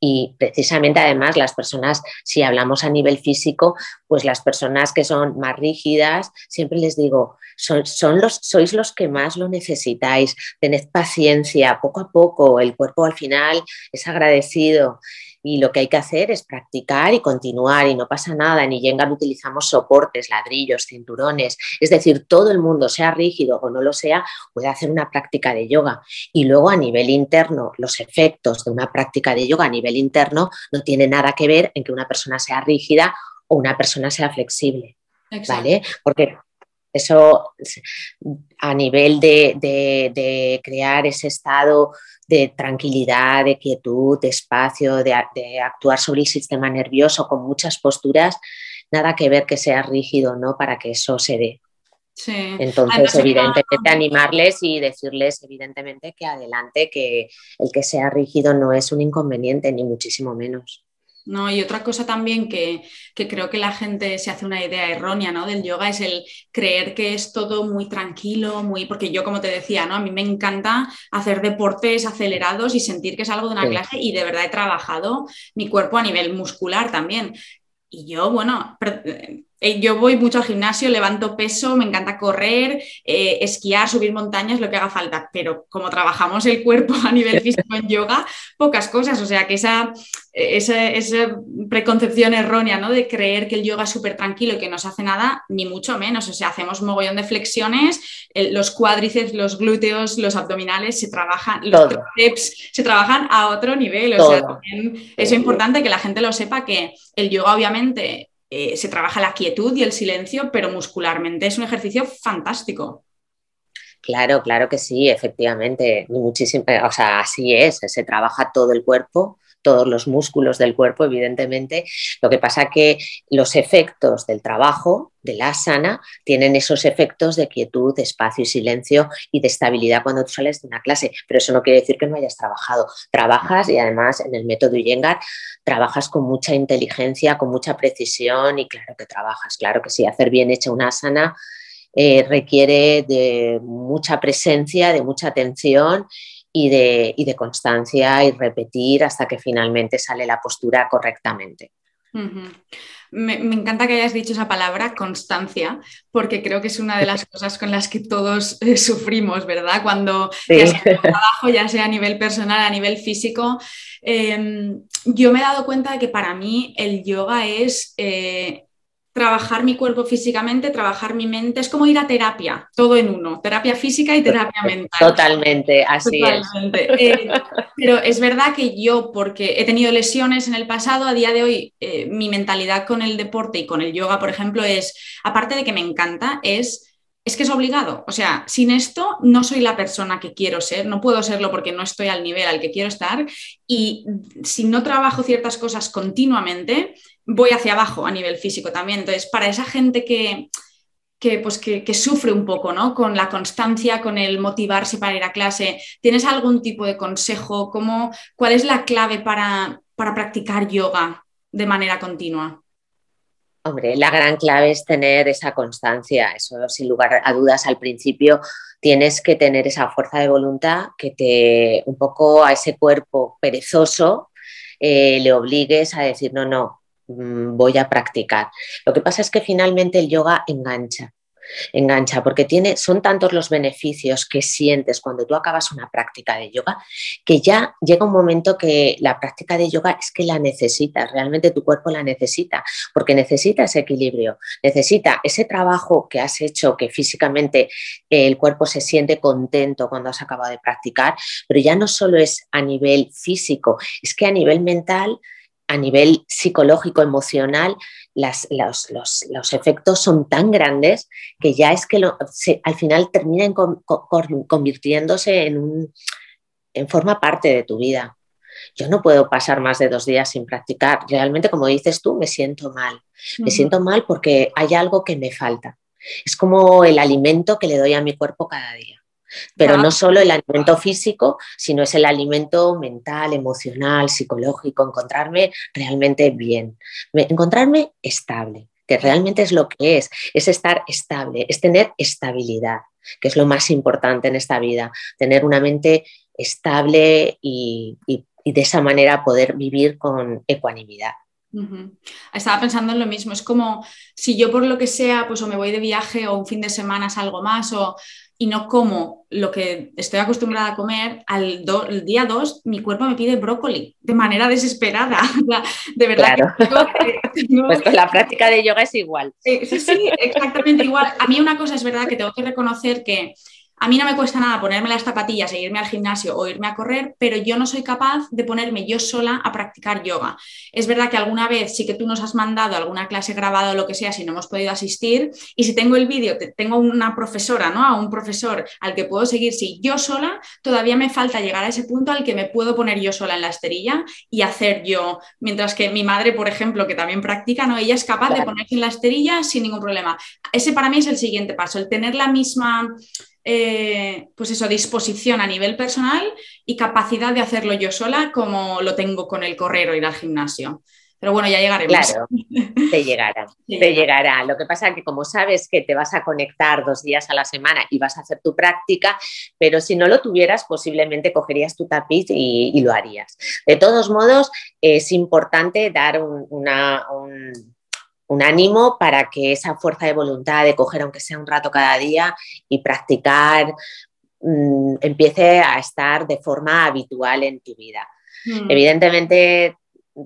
Y precisamente además las personas, si hablamos a nivel físico, pues las personas que son más rígidas, siempre les digo, son, los, sois los que más lo necesitáis, tened paciencia, poco a poco, el cuerpo al final es agradecido y lo que hay que hacer es practicar y continuar y no pasa nada. En Iyengar utilizamos soportes, ladrillos, cinturones, es decir, todo el mundo, sea rígido o no lo sea, puede hacer una práctica de yoga. Y luego a nivel interno, los efectos de una práctica de yoga a nivel interno no tiene nada que ver en que una persona sea rígida o una persona sea flexible. ¿Vale? Porque eso a nivel de, crear ese estado de tranquilidad, de quietud, de espacio, de, actuar sobre el sistema nervioso con muchas posturas, nada que ver que sea rígido, ¿no? Para que eso se dé. Entonces, evidentemente, animarles y decirles, evidentemente, que adelante, que el que sea rígido no es un inconveniente, ni muchísimo menos. ¿No? Y otra cosa también que, creo que la gente se hace una idea errónea ¿no? del yoga es el creer que es todo muy tranquilo, muy, porque yo como te decía, ¿no? a mí me encanta hacer deportes acelerados y sentir que es algo de una clase y de verdad he trabajado mi cuerpo a nivel muscular también. Y yo, bueno, yo voy mucho al gimnasio, levanto peso, me encanta correr, eh, esquiar, subir montañas, lo que haga falta, pero como trabajamos el cuerpo a nivel físico en yoga, pocas cosas, o sea que esa, esa, preconcepción errónea ¿no? de creer que el yoga es súper tranquilo y que no se hace nada, ni mucho menos, o sea, hacemos mogollón de flexiones, los cuádriceps, los glúteos, los abdominales se trabajan, los se trabajan a otro nivel, o sea, también es importante que la gente lo sepa que el yoga obviamente eh, se trabaja la quietud y el silencio, pero muscularmente es un ejercicio fantástico. Claro, claro que sí, efectivamente. Muchísimo, eh, o sea, así es, se trabaja todo el cuerpo todos los músculos del cuerpo, evidentemente. Lo que pasa que los efectos del trabajo, de la asana, tienen esos efectos de quietud, de espacio y silencio y de estabilidad cuando tú sales de una clase. Pero eso no quiere decir que no hayas trabajado. Trabajas y además en el método Iyengar trabajas con mucha inteligencia, con mucha precisión y claro que trabajas, claro que sí, hacer bien hecha una asana eh, requiere de mucha presencia, de mucha atención y de, y de constancia y repetir hasta que finalmente sale la postura correctamente. me, encanta que hayas dicho esa palabra, constancia, porque creo que es una de las cosas con las que todos eh, sufrimos, ¿verdad? Cuando ya sea en trabajo, ya sea a nivel personal, a nivel físico. Em, yo me he dado cuenta de que para mí el yoga es eh, trabajar mi cuerpo físicamente, trabajar mi mente, es como ir a terapia, todo en uno, terapia física y terapia mental. Totalmente, así es. Eh, pero es verdad que yo, porque he tenido lesiones en el pasado, a día de hoy eh, mi mentalidad con el deporte y con el yoga, por ejemplo, es, aparte de que me encanta, es es que es obligado. O sea, sin esto no soy la persona que quiero ser, no puedo serlo porque no estoy al nivel al que quiero estar y si no trabajo ciertas cosas continuamente, voy hacia abajo a nivel físico también. Entonces, para esa gente que, que, pues, que, sufre un poco ¿no? con la constancia, con el motivarse para ir a clase, ¿tienes algún tipo de consejo? ¿Cómo, ¿Cuál es la clave para, para practicar yoga de manera continua? Hombre, la gran clave es tener esa constancia, eso sin lugar a dudas al principio tienes que tener esa fuerza de voluntad que te un poco a ese cuerpo perezoso eh, le obligues a decir no, no, voy a practicar. Lo que pasa es que finalmente el yoga engancha engancha, porque tiene, son tantos los beneficios que sientes cuando tú acabas una práctica de yoga, que ya llega un momento que la práctica de yoga es que la necesitas, realmente tu cuerpo la necesita, porque necesita ese equilibrio, necesita ese trabajo que has hecho, que físicamente el cuerpo se siente contento cuando has acabado de practicar, pero ya no solo es a nivel físico, es que a nivel mental a nivel psicológico, emocional, los, efectos son tan grandes que ya es que al final terminan convirtiéndose en, un, en forma parte de tu vida. Yo no puedo pasar más de dos días sin practicar. Realmente, como dices tú, me siento mal. Me siento mal porque hay algo que me falta. Es como el alimento que le doy a mi cuerpo cada día. Pero no solo el alimento físico, sino es el alimento mental, emocional, psicológico, encontrarme realmente bien, encontrarme estable, que realmente es lo que es, es estar estable, es tener estabilidad, que es lo más importante en esta vida, tener una mente estable y, de esa manera poder vivir con ecuanimidad. Estaba pensando en lo mismo, es como si yo por lo que sea, pues o me voy de viaje o un fin de semana salgo más o y no como lo que estoy acostumbrada a comer, al día 2 mi cuerpo me pide brócoli de manera desesperada. de verdad. pues con la práctica de yoga es igual. Sí, sí, exactamente igual. A mí una cosa es verdad que tengo que reconocer que a mí no me cuesta nada ponerme las zapatillas e irme al gimnasio o irme a correr, pero yo no soy capaz de ponerme yo sola a practicar yoga. Es verdad que alguna vez sí que tú nos has mandado alguna clase grabada o lo que sea si no hemos podido asistir y si tengo el vídeo, tengo una profesora, ¿no? A un profesor al que puedo seguir, si yo sola, todavía me falta llegar a ese punto al que me puedo poner yo sola en la esterilla y hacer yo, mientras que mi madre, por ejemplo, que también practica, ¿no? Ella es capaz de ponerse en la esterilla sin ningún problema. Ese para mí es el siguiente paso, el tener la misma eh, pues eso, disposición a nivel personal y capacidad de hacerlo yo sola como lo tengo con el correr o ir al gimnasio. Pero bueno, ya llegaremos. Claro, te llegará, te llegará. Lo que pasa es que como sabes que te vas a conectar dos días a la semana y vas a hacer tu práctica, pero si no lo tuvieras, posiblemente cogerías tu tapiz y, lo harías. De todos modos, es importante dar una, un ánimo para que esa fuerza de voluntad de coger aunque sea un rato cada día y practicar mm, empiece a estar de forma habitual en tu vida. Mm. Evidentemente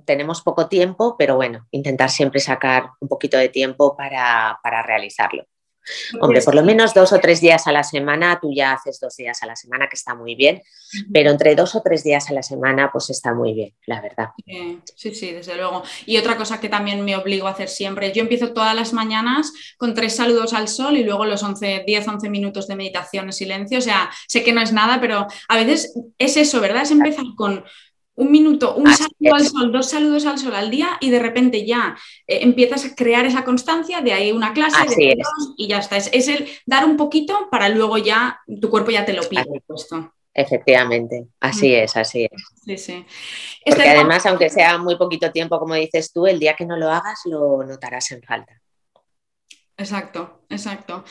tenemos poco tiempo, pero bueno, intentar siempre sacar un poquito de tiempo para, para realizarlo. Hombre, por lo menos dos o tres días a la semana, tú ya haces dos días a la semana, que está muy bien, pero entre dos o tres días a la semana, pues está muy bien, la verdad. Sí, sí, desde luego. Y otra cosa que también me obligo a hacer siempre, yo empiezo todas las mañanas con tres saludos al sol y luego los 11, 10, 11 minutos de meditación en silencio. O sea, sé que no es nada, pero a veces es eso, ¿verdad? Es empezar con un minuto, un saludo al sol, dos saludos al sol al día y de repente ya eh, empiezas a crear esa constancia, de ahí una clase y ya está. Es, el dar un poquito para luego ya tu cuerpo ya te lo pide. Efectivamente, así mm. es, así es. Sí, sí. Porque este además, aunque sea muy poquito tiempo, como dices tú, el día que no lo hagas lo notarás en falta. Exacto, exacto.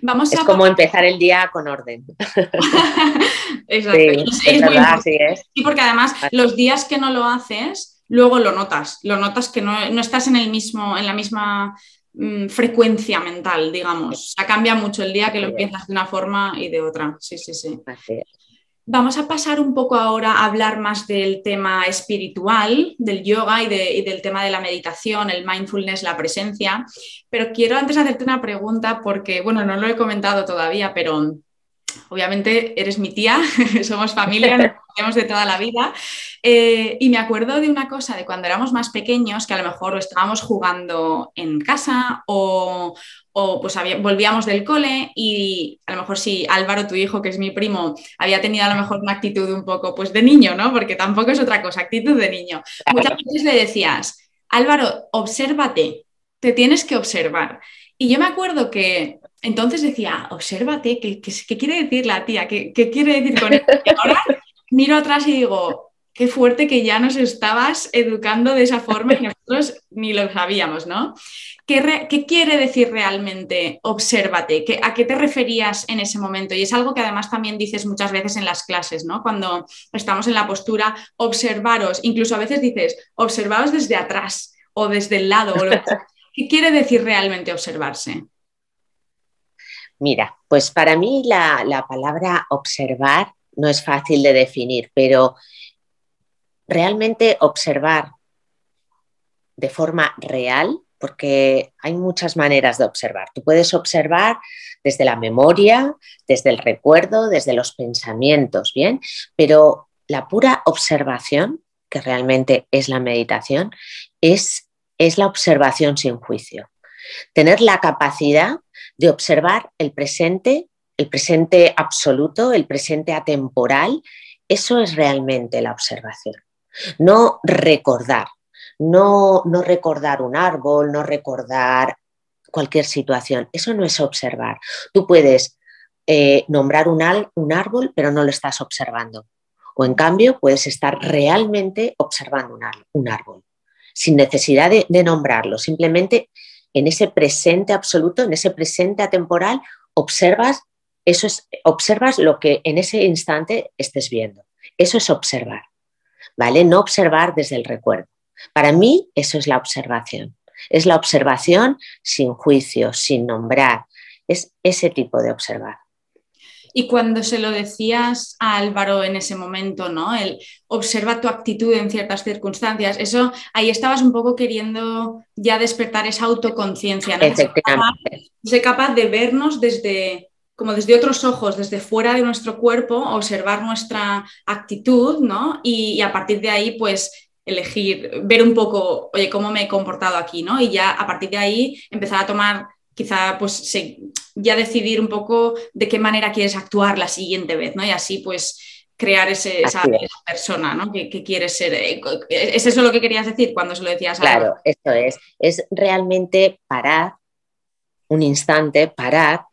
Vamos es como empezar el día con orden. exacto. Sí, es, Sí, porque además los días que no lo haces, luego lo notas. Lo notas que no, estás en el mismo, en la misma mm, frecuencia mental, digamos. O cambia mucho el día que lo empiezas de una forma y de otra. Sí, sí, sí. Así es. Vamos a pasar un poco ahora a hablar más del tema espiritual, del yoga y, del tema de la meditación, el mindfulness, la presencia. Pero quiero antes hacerte una pregunta porque, bueno, no lo he comentado todavía, pero obviamente eres mi tía, somos familia, nos conocemos de toda la vida. Eh, y me acuerdo de una cosa de cuando éramos más pequeños, que a lo mejor estábamos jugando en casa o, o pues volvíamos del cole y a lo mejor si Álvaro, tu hijo, que es mi primo, había tenido a lo mejor una actitud un poco pues de niño, ¿no? Porque tampoco es otra cosa, actitud de niño. Muchas veces le decías, Álvaro, obsérvate, te tienes que observar. Y yo me acuerdo que entonces decía, obsérvate, ¿qué, qué, quiere decir la tía? ¿Qué, ¿Qué, quiere decir con esto? Y ahora miro atrás y digo, qué fuerte que ya nos estabas educando de esa forma y nosotros ni lo sabíamos, ¿no? ¿Qué, quiere decir realmente obsérvate? ¿A qué te referías en ese momento? Y es algo que además también dices muchas veces en las clases, ¿no? Cuando estamos en la postura, observaros, incluso a veces dices, observaros desde atrás o desde el lado. ¿Qué quiere decir realmente observarse? Mira, pues para mí la, la palabra observar no es fácil de definir, pero realmente observar de forma real, porque hay muchas maneras de observar. Tú puedes observar desde la memoria, desde el recuerdo, desde los pensamientos, ¿bien? Pero la pura observación, que realmente es la meditación, es, es la observación sin juicio. Tener la capacidad de observar el presente, el presente absoluto, el presente atemporal, eso es realmente la observación. No recordar, no, no recordar un árbol, no recordar cualquier situación. Eso no es observar. Tú puedes eh, nombrar un, un, árbol, pero no lo estás observando. O en cambio, puedes estar realmente observando un, árbol, sin necesidad de, de, nombrarlo. Simplemente en ese presente absoluto, en ese presente atemporal, observas, eso es, observas lo que en ese instante estés viendo. Eso es observar. ¿Vale? No observar desde el recuerdo. Para mí eso es la observación. Es la observación sin juicio, sin nombrar. Es ese tipo de observar. Y cuando se lo decías a Álvaro en ese momento, ¿no? El observa tu actitud en ciertas circunstancias, eso ahí estabas un poco queriendo ya despertar esa autoconciencia, ¿no? Ser capaz de vernos desde, como desde otros ojos, desde fuera de nuestro cuerpo, observar nuestra actitud, ¿no? Y, a partir de ahí, pues elegir, ver un poco, oye, cómo me he comportado aquí, ¿no? Y ya a partir de ahí empezar a tomar, quizá, pues ya decidir un poco de qué manera quieres actuar la siguiente vez, ¿no? Y así, pues crear ese, esa, persona, ¿no? Que, quieres ser. Eh, ¿Es eso lo que querías decir cuando se lo decías a Claro, esto es. Es realmente parar un instante, parar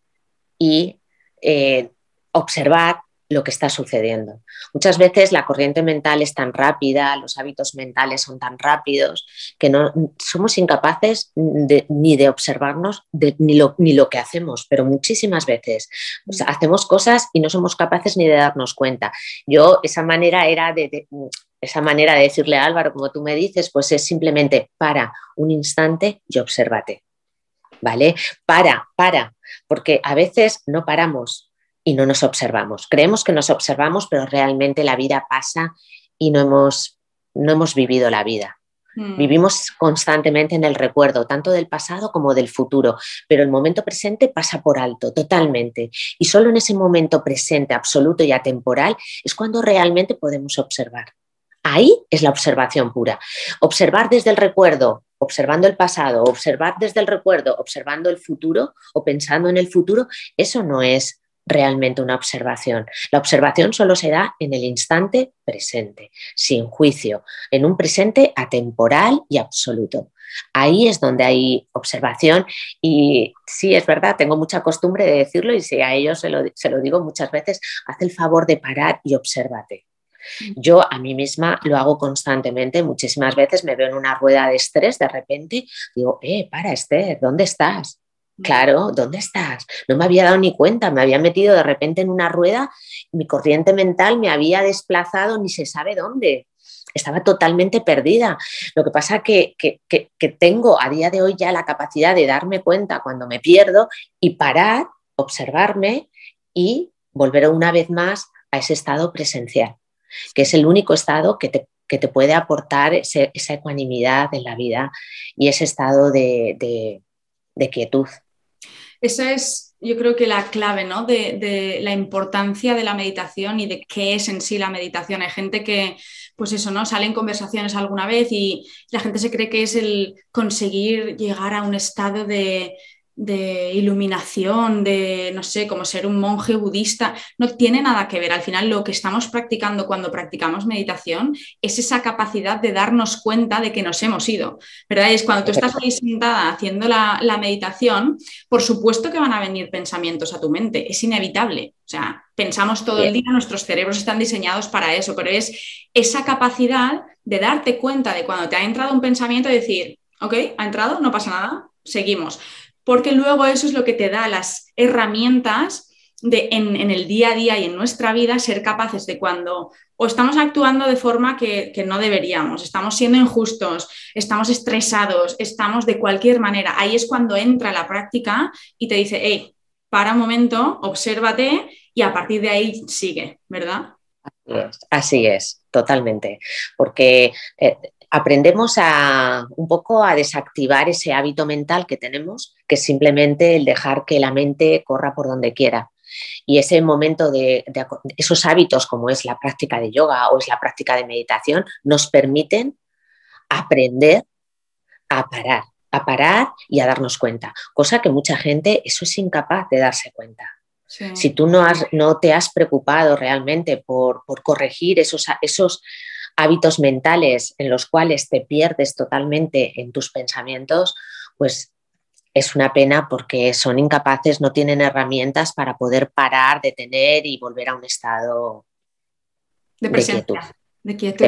y eh, observar lo que está sucediendo. Muchas veces la corriente mental es tan rápida, los hábitos mentales son tan rápidos, que no somos incapaces ni de observarnos ni, lo, ni, lo, que hacemos, pero muchísimas veces hacemos cosas y no somos capaces ni de darnos cuenta. Yo esa manera era de, esa manera de decirle a Álvaro, como tú me dices, pues es simplemente para un instante y obsérvate. ¿Vale? Para, para, porque a veces no paramos y no nos observamos. Creemos que nos observamos, pero realmente la vida pasa y no hemos, no hemos vivido la vida. Mm. Vivimos constantemente en el recuerdo, tanto del pasado como del futuro, pero el momento presente pasa por alto, totalmente. Y solo en ese momento presente, absoluto y atemporal, es cuando realmente podemos observar. Ahí es la observación pura. Observar desde el recuerdo, observando el pasado, observar desde el recuerdo, observando el futuro o pensando en el futuro, eso no es realmente una observación. La observación solo se da en el instante presente, sin juicio, en un presente atemporal y absoluto. Ahí es donde hay observación y sí, es verdad, tengo mucha costumbre de decirlo y si a ellos se lo, se lo digo muchas veces, haz el favor de parar y obsérvate. Yo a mí misma lo hago constantemente, muchísimas veces me veo en una rueda de estrés, de repente digo, eh, para Esther, ¿dónde estás? Claro, ¿dónde estás? No me había dado ni cuenta, me había metido de repente en una rueda, mi corriente mental me había desplazado ni se sabe dónde. Estaba totalmente perdida. Lo que pasa que, que, que, tengo a día de hoy ya la capacidad de darme cuenta cuando me pierdo y parar, observarme y volver una vez más a ese estado presencial, que es el único estado que te, te puede aportar esa ecuanimidad en la vida y ese estado de, de quietud. Esa es, yo creo que la clave, ¿no? De, la importancia de la meditación y de qué es en sí la meditación. Hay gente que, pues eso, ¿no? Sale en conversaciones alguna vez y la gente se cree que es el conseguir llegar a un estado de, de iluminación, de, no sé, como ser un monje budista, no tiene nada que ver. Al final lo que estamos practicando cuando practicamos meditación es esa capacidad de darnos cuenta de que nos hemos ido, ¿verdad? es cuando tú estás ahí sentada haciendo la, la meditación, por supuesto que van a venir pensamientos a tu mente, es inevitable. O sea, pensamos todo el día, nuestros cerebros están diseñados para eso, pero es esa capacidad de darte cuenta de cuando te ha entrado un pensamiento y decir, ok, ha entrado, no pasa nada, seguimos porque luego eso es lo que te da las herramientas en, el día a día y en nuestra vida ser capaces de cuando o estamos actuando de forma que, no deberíamos, estamos siendo injustos, estamos estresados, estamos de cualquier manera. Ahí es cuando entra la práctica y te dice, hey, para un momento, obsérvate y a partir de ahí sigue, ¿verdad? Así es, totalmente. Porque eh, aprendemos a un poco a desactivar ese hábito mental que tenemos, que es simplemente el dejar que la mente corra por donde quiera. Y ese momento de, esos hábitos, como es la práctica de yoga o es la práctica de meditación, nos permiten aprender a parar, a parar y a darnos cuenta, cosa que mucha gente eso es incapaz de darse cuenta. Si tú no, has, no, te has preocupado realmente por, por corregir esos, esos hábitos mentales en los cuales te pierdes totalmente en tus pensamientos, pues es una pena porque son incapaces, no tienen herramientas para poder parar, detener y volver a un estado de, presencia de quietud.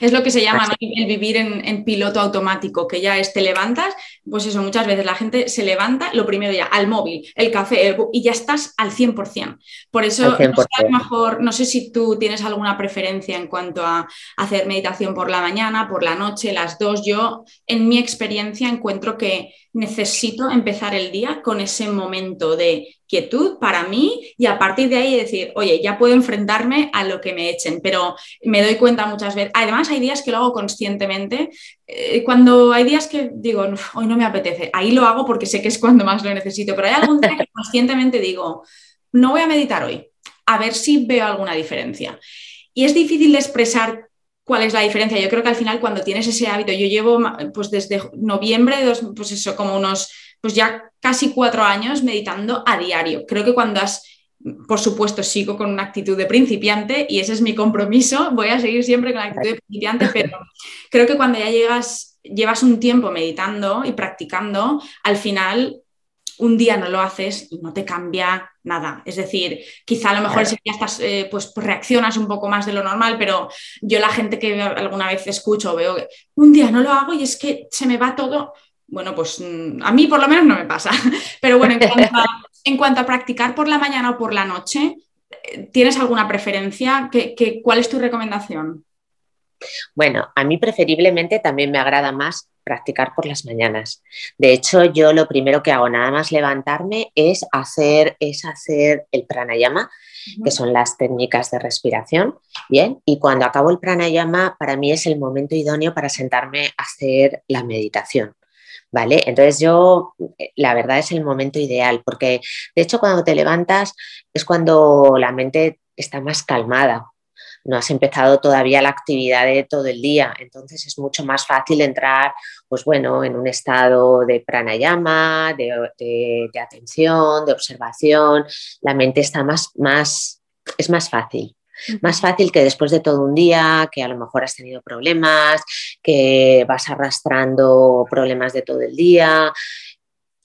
es lo que se llama el vivir en, piloto automático, que ya es te levantas, pues eso, muchas veces la gente se levanta, lo primero ya, al móvil, el café, y ya estás al 100%. Por eso, No, mejor, no sé si tú tienes alguna preferencia en cuanto a hacer meditación por la mañana, por la noche, las dos. Yo, en mi experiencia, encuentro que necesito empezar el día con ese momento de quietud para mí y a partir de ahí decir, oye, ya puedo enfrentarme a lo que me echen, pero me doy cuenta muchas veces. Además, hay días que lo hago conscientemente. Eh, cuando hay días que digo, hoy no me apetece, ahí lo hago porque sé que es cuando más lo necesito, pero hay algún día que conscientemente digo, no voy a meditar hoy, a ver si veo alguna diferencia. Y es difícil de expresar cuál es la diferencia. Yo creo que al final cuando tienes ese hábito, yo llevo pues desde noviembre, pues eso, como unos pues ya casi cuatro años meditando a diario. Creo que cuando has, por supuesto, sigo con una actitud de principiante y ese es mi compromiso, voy a seguir siempre con la actitud de principiante, pero creo que cuando ya llegas, llevas un tiempo meditando y practicando, al final un día no lo haces y no te cambia nada. Es decir, quizá a lo mejor si ya estás, eh, pues, pues, reaccionas un poco más de lo normal, pero yo la gente que alguna vez escucho, veo que un día no lo hago y es que se me va todo bueno, pues mm, a mí por lo menos no me pasa. Pero bueno, en cuanto a, practicar por la mañana o por la noche, ¿tienes alguna preferencia? ¿Qué, cuál es tu recomendación? Bueno, a mí preferiblemente también me agrada más practicar por las mañanas. De hecho, yo lo primero que hago nada más levantarme es hacer, es hacer el pranayama, que son las técnicas de respiración. Bien, y cuando acabo el pranayama, para mí es el momento idóneo para sentarme a hacer la meditación. ¿Vale? Entonces yo, la verdad es el momento ideal, porque de hecho cuando te levantas es cuando la mente está más calmada, no has empezado todavía la actividad de todo el día, entonces es mucho más fácil entrar, pues bueno, en un estado de pranayama, de, atención, de observación, la mente está más, más, es más fácil. Más fácil que después de todo un día, que a lo mejor has tenido problemas, que vas arrastrando problemas de todo el día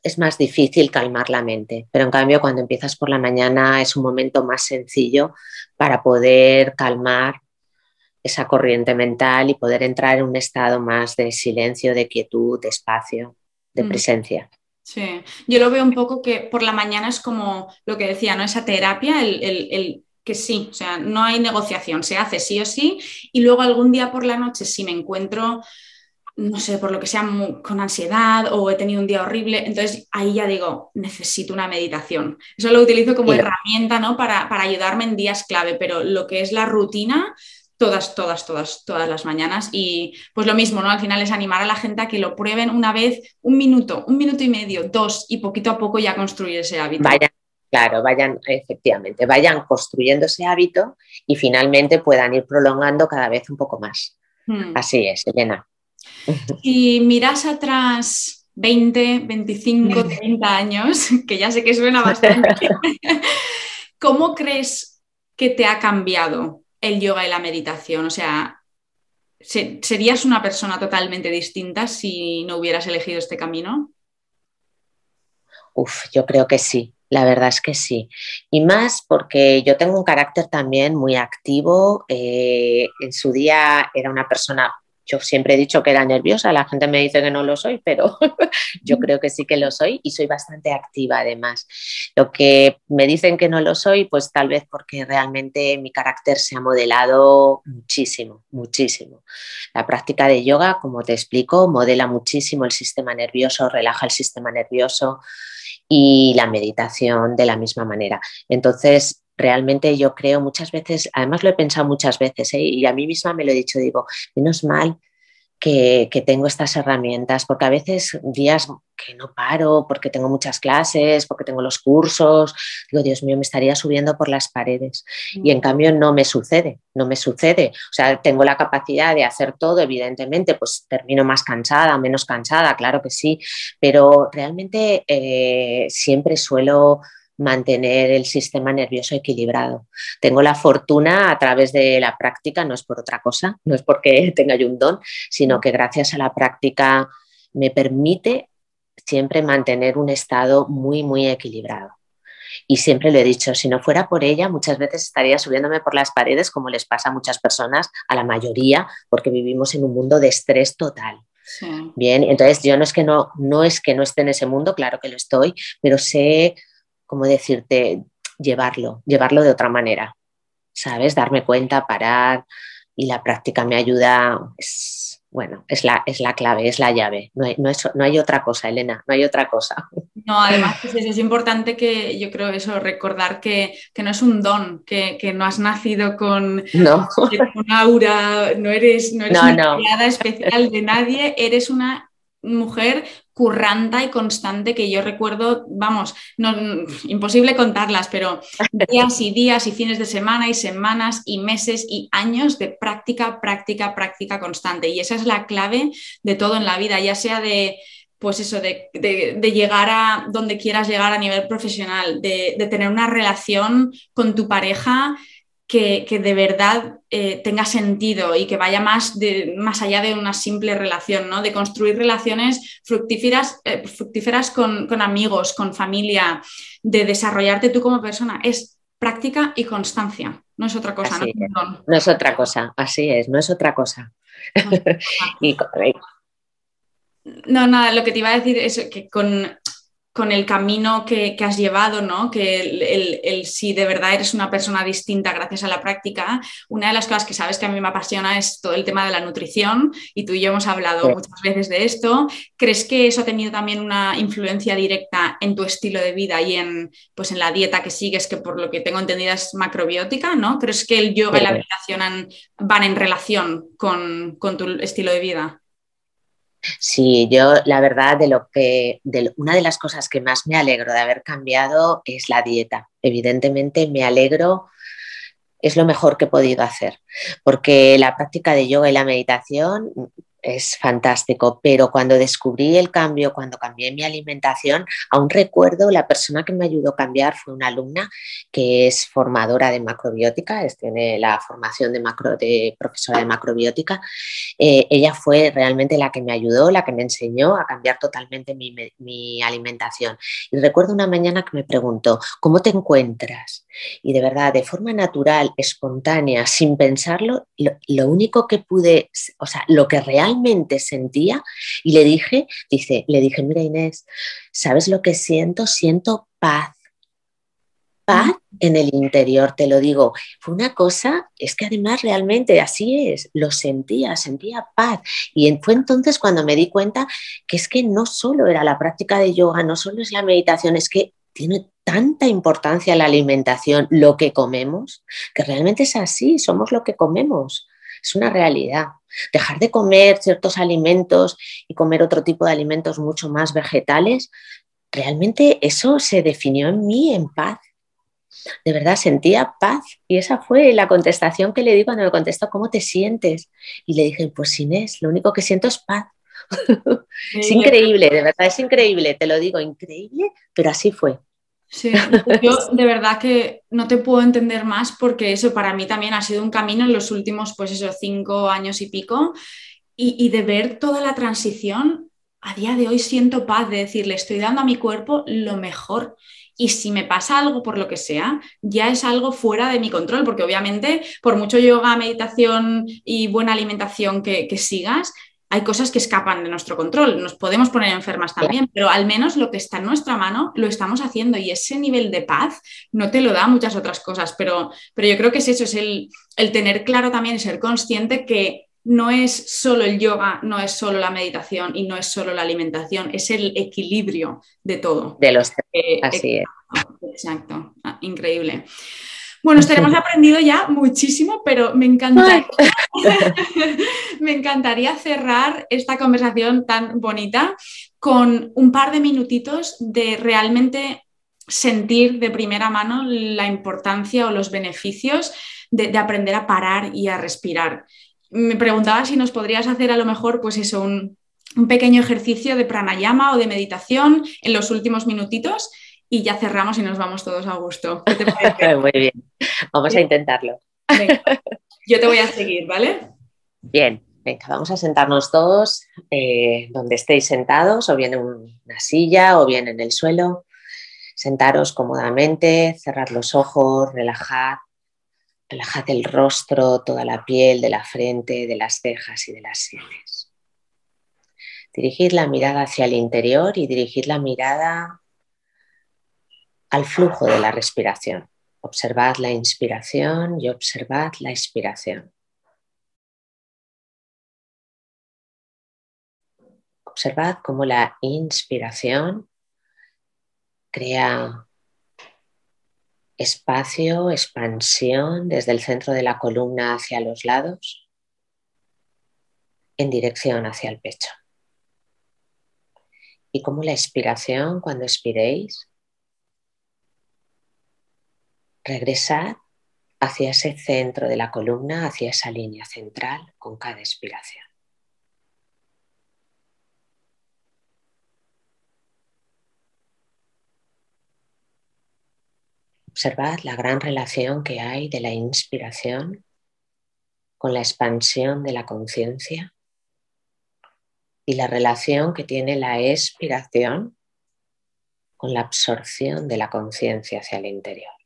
es más difícil calmar la mente, pero en cambio cuando empiezas por la mañana es un momento más sencillo para poder calmar esa corriente mental y poder entrar en un estado más de silencio, de quietud, de espacio, de mm. presencia. Sí, yo lo veo un poco que por la mañana es como lo que decía, ¿no? Esa terapia, el, el, que sí, o sea, no hay negociación, se hace sí o sí, y luego algún día por la noche si me encuentro no sé, por lo que sea, con ansiedad o he tenido un día horrible, entonces ahí ya digo, necesito una meditación. Eso lo utilizo como herramienta, ¿no? Para, ayudarme en días clave, pero lo que es la rutina, todas, todas, todas, todas las mañanas. Y pues lo mismo, ¿no? Al final es animar a la gente a que lo prueben una vez, un minuto, un minuto y medio, dos, y poquito a poco ya construir ese hábito. Vayan, claro, vayan, efectivamente, vayan construyendo ese hábito y finalmente puedan ir prolongando cada vez un poco más. Hmm. Así es, Elena. Y miras atrás 20, 25, 30 años, que ya sé que suena bastante, ¿cómo crees que te ha cambiado el yoga y la meditación? O sea, ¿serías una persona totalmente distinta si no hubieras elegido este camino? Uf, yo creo que sí, la verdad es que sí. Y más porque yo tengo un carácter también muy activo. Eh, en su día era una persona yo siempre he dicho que era nerviosa, la gente me dice que no lo soy, pero yo creo que sí que lo soy y soy bastante activa además. Lo que me dicen que no lo soy, pues tal vez porque realmente mi carácter se ha modelado muchísimo, muchísimo. La práctica de yoga, como te explico, modela muchísimo el sistema nervioso, relaja el sistema nervioso y la meditación de la misma manera. Entonces, realmente yo creo muchas veces, además lo he pensado muchas veces ¿eh? y a mí misma me lo he dicho, digo, menos mal que, tengo estas herramientas, porque a veces días que no paro, porque tengo muchas clases, porque tengo los cursos, digo, Dios mío, me estaría subiendo por las paredes. Y en mm. cambio no me sucede, no me sucede. O sea, tengo la capacidad de hacer todo, evidentemente, pues termino más cansada, menos cansada, claro que sí, pero realmente eh, siempre suelo mantener el sistema nervioso equilibrado. Tengo la fortuna a través de la práctica, no es por otra cosa, no es porque tenga yo un don, sino que gracias a la práctica me permite siempre mantener un estado muy, muy equilibrado. Y siempre lo he dicho, si no fuera por ella, muchas veces estaría subiéndome por las paredes, como les pasa a muchas personas, a la mayoría, porque vivimos en un mundo de estrés total. Bien, entonces yo no es que no, no es que no esté en ese mundo, claro que lo estoy, pero sé ¿cómo decirte? Llevarlo, llevarlo de otra manera, ¿sabes? Darme cuenta, parar y la práctica me ayuda, es, bueno, es la, es la clave, es la llave. No hay, no, hay otra cosa, Elena, no hay otra cosa. No, además pues es, importante que yo creo eso, recordar que, no es un don, que, no has nacido con, no. aura, no eres, no eres una especial de nadie, eres una mujer curranta y constante que yo recuerdo, vamos, no, imposible contarlas, pero días y días y fines de semana y semanas y meses y años de práctica, práctica, práctica constante. Y esa es la clave de todo en la vida, ya sea de pues eso, de, llegar a donde quieras llegar a nivel profesional, de, de tener una relación con tu pareja que, de verdad eh, tenga sentido y que vaya más, de, más allá de una simple relación, ¿no? de construir relaciones fructíferas, eh, fructíferas con, amigos, con familia, de desarrollarte tú como persona. Es práctica y constancia, no es otra cosa. ¿no? no es otra cosa, así es, no es otra cosa. No, nada, lo que te iba a decir es que con, con el camino que, has llevado, ¿no? que el, si de verdad eres una persona distinta gracias a la práctica, una de las cosas que sabes que a mí me apasiona es todo el tema de la nutrición y tú y yo hemos hablado muchas veces de esto. ¿Crees que eso ha tenido también una influencia directa en tu estilo de vida y en, pues, en la dieta que sigues, que por lo que tengo entendido es macrobiótica? ¿no? ¿Crees que el yoga y la meditación van en relación con, con tu estilo de vida? Sí, yo la verdad de lo que una de las cosas que más me alegro de haber cambiado es la dieta. Evidentemente me alegro es lo mejor que he podido hacer, porque la práctica de yoga y la meditación es fantástico, pero cuando descubrí el cambio, cuando cambié mi alimentación, aún recuerdo la persona que me ayudó a cambiar fue una alumna que es formadora de macrobiótica, tiene la formación de, macro, de profesora de macrobiótica. Eh, ella fue realmente la que me ayudó, la que me enseñó a cambiar totalmente mi, mi alimentación. Y recuerdo una mañana que me preguntó, ¿cómo te encuentras? Y de verdad, de forma natural, espontánea, sin pensarlo, lo, único que pude, o sea, lo que realmente sentía, y le dije, dice, le dije, mira Inés, ¿sabes lo que siento? Siento paz. Paz en el interior, te lo digo. Fue una cosa, es que además realmente así es, lo sentía, sentía paz. Y fue entonces cuando me di cuenta que es que no solo era la práctica de yoga, no solo es la meditación, es que tiene tanta importancia la alimentación, lo que comemos, que realmente es así, somos lo que comemos. Es una realidad. Dejar de comer ciertos alimentos y comer otro tipo de alimentos mucho más vegetales, realmente eso se definió en mí en paz. De verdad sentía paz y esa fue la contestación que le di cuando me contestó, ¿cómo te sientes? Y le dije, pues Inés, lo único que siento es paz. es increíble, de verdad es increíble, te lo digo, increíble, pero así fue. Sí, yo de verdad que no te puedo entender más porque eso para mí también ha sido un camino en los últimos, pues eso, cinco años y pico, y, de ver toda la transición, a día de hoy siento paz de decirle, estoy dando a mi cuerpo lo mejor. Y si me pasa algo por lo que sea, ya es algo fuera de mi control, porque obviamente por mucho yoga, meditación y buena alimentación que, que sigas, hay cosas que escapan de nuestro control, nos podemos poner enfermas también, pero al menos lo que está en nuestra mano lo estamos haciendo y ese nivel de paz no te lo da muchas otras cosas, pero, pero yo creo que es eso, es el, el tener claro también y ser consciente que no es solo el yoga, no es solo la meditación y no es solo la alimentación, es el equilibrio de todo. De los eh, así es. Exacto, ah, increíble. Bueno, estaremos aprendido ya muchísimo, pero me encantaría, me encantaría cerrar esta conversación tan bonita con un par de minutitos de realmente sentir de primera mano la importancia o los beneficios de, aprender a parar y a respirar. Me preguntaba si nos podrías hacer a lo mejor, pues eso, un, un pequeño ejercicio de pranayama o de meditación en los últimos minutitos y ya cerramos y nos vamos todos a gusto. Muy bien, vamos a intentarlo. yo te voy a seguir, ¿vale? Bien, venga, vamos a sentarnos todos eh, donde estéis sentados, o bien en una silla o bien en el suelo. Sentaros cómodamente, cerrar los ojos, relajad, relajad el rostro, toda la piel de la frente, de las cejas y de las sienes. Dirigid la mirada hacia el interior y dirigid la mirada al flujo de la respiración. Observad la inspiración y observad la expiración. Observad cómo la inspiración crea espacio, expansión desde el centro de la columna hacia los lados en dirección hacia el pecho. Y cómo la expiración, cuando expiréis, Regresad hacia ese centro de la columna, hacia esa línea central con cada expiración. Observad la gran relación que hay de la inspiración con la expansión de la conciencia y la relación que tiene la expiración con la absorción de la conciencia hacia el interior.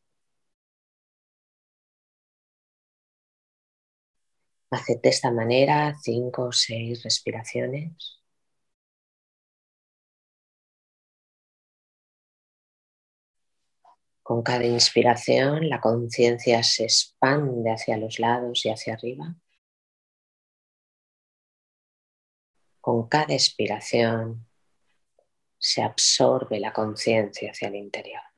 Haced de esta manera cinco o seis respiraciones. Con cada inspiración la conciencia se expande hacia los lados y hacia arriba. Con cada expiración se absorbe la conciencia hacia el interior.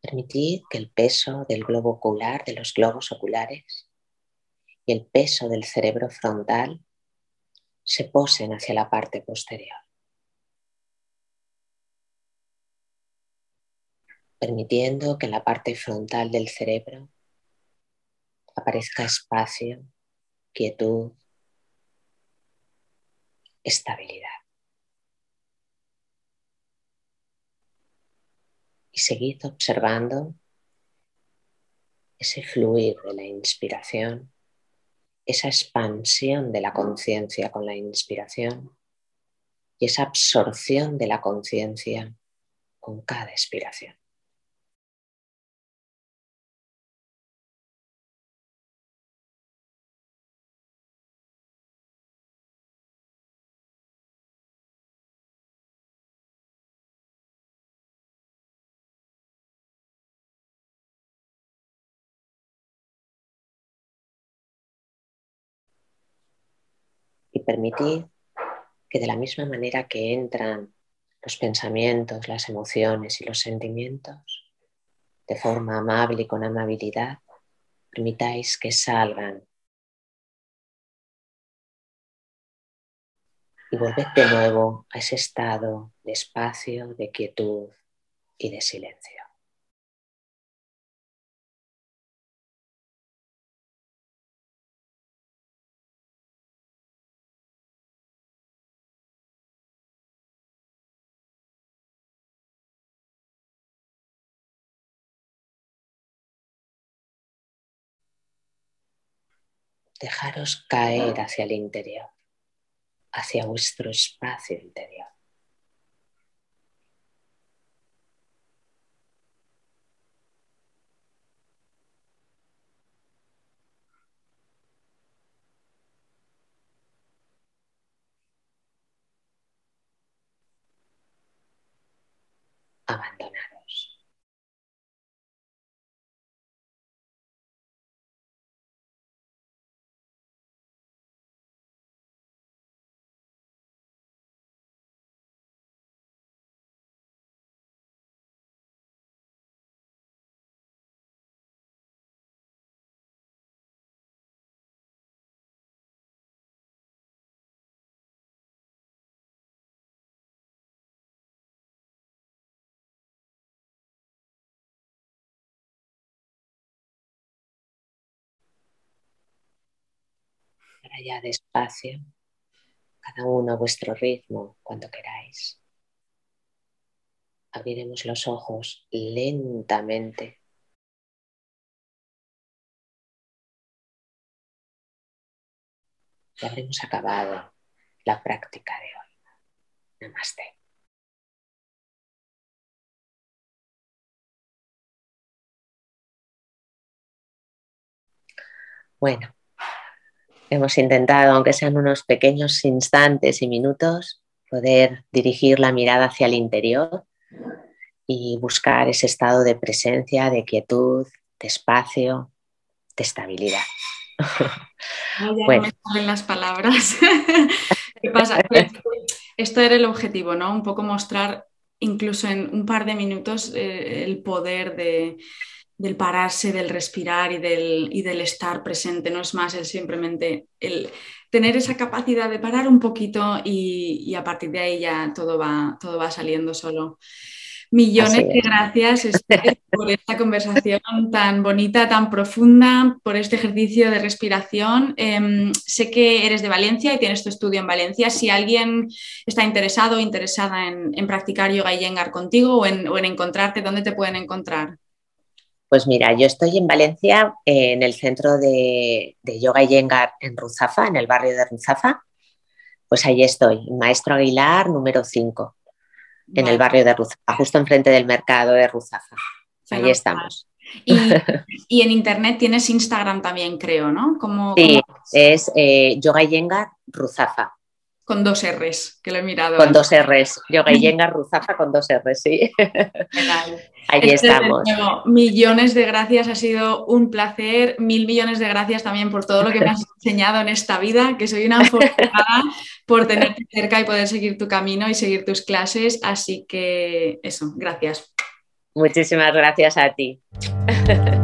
Permitir que el peso del globo ocular, de los globos oculares y el peso del cerebro frontal se posen hacia la parte posterior. Permitiendo que en la parte frontal del cerebro aparezca espacio, quietud, estabilidad. Seguid observando ese fluir de la inspiración, esa expansión de la conciencia con la inspiración y esa absorción de la conciencia con cada expiración. Permitir que de la misma manera que entran los pensamientos, las emociones y los sentimientos, de forma amable y con amabilidad, permitáis que salgan. Y volved de nuevo a ese estado de espacio, de quietud y de silencio. Dejaros caer hacia el interior, hacia vuestro espacio interior. Ya despacio, cada uno a vuestro ritmo, cuando queráis. Abriremos los ojos lentamente. Y habremos acabado la práctica de hoy. Namaste. Bueno, Hemos intentado, aunque sean unos pequeños instantes y minutos, poder dirigir la mirada hacia el interior y buscar ese estado de presencia, de quietud, de espacio, de estabilidad. bueno. no me las palabras. ¿Qué pasa? Esto era el objetivo, ¿no? Un poco mostrar incluso en un par de minutos eh, el poder de, del pararse, del respirar y del, y del, estar presente, no es más el simplemente el tener esa capacidad de parar un poquito y, a partir de ahí ya todo va, todo va saliendo solo. Millones de gracias por esta conversación tan bonita, tan profunda, por este ejercicio de respiración. Em, sé que eres de Valencia y tienes tu estudio en Valencia. Si alguien está interesado o interesada en, practicar yoga y yengar contigo o en, encontrarte, ¿dónde te pueden encontrar? Pues mira, yo estoy en Valencia, en el centro de, yoga y yengar en Ruzafa, en el barrio de Ruzafa. Pues ahí estoy, Maestro Aguilar, número 5 en el barrio de Ruzafa, justo enfrente del mercado de Ruzafa. Ahí estamos. Y, en internet tienes Instagram también, creo, ¿no? sí, es eh, Yoga Yengar Ruzafa. Con dos R's, que lo he mirado. Con dos R's. Yoga Yengar Ruzafa con dos R's, sí. Este estamos. millones de gracias, ha sido un placer. Mil millones de gracias también por todo lo que me has enseñado en esta vida, que soy una afortunada por tenerte cerca y poder seguir tu camino y seguir tus clases. Así que eso, gracias. Muchísimas gracias a ti.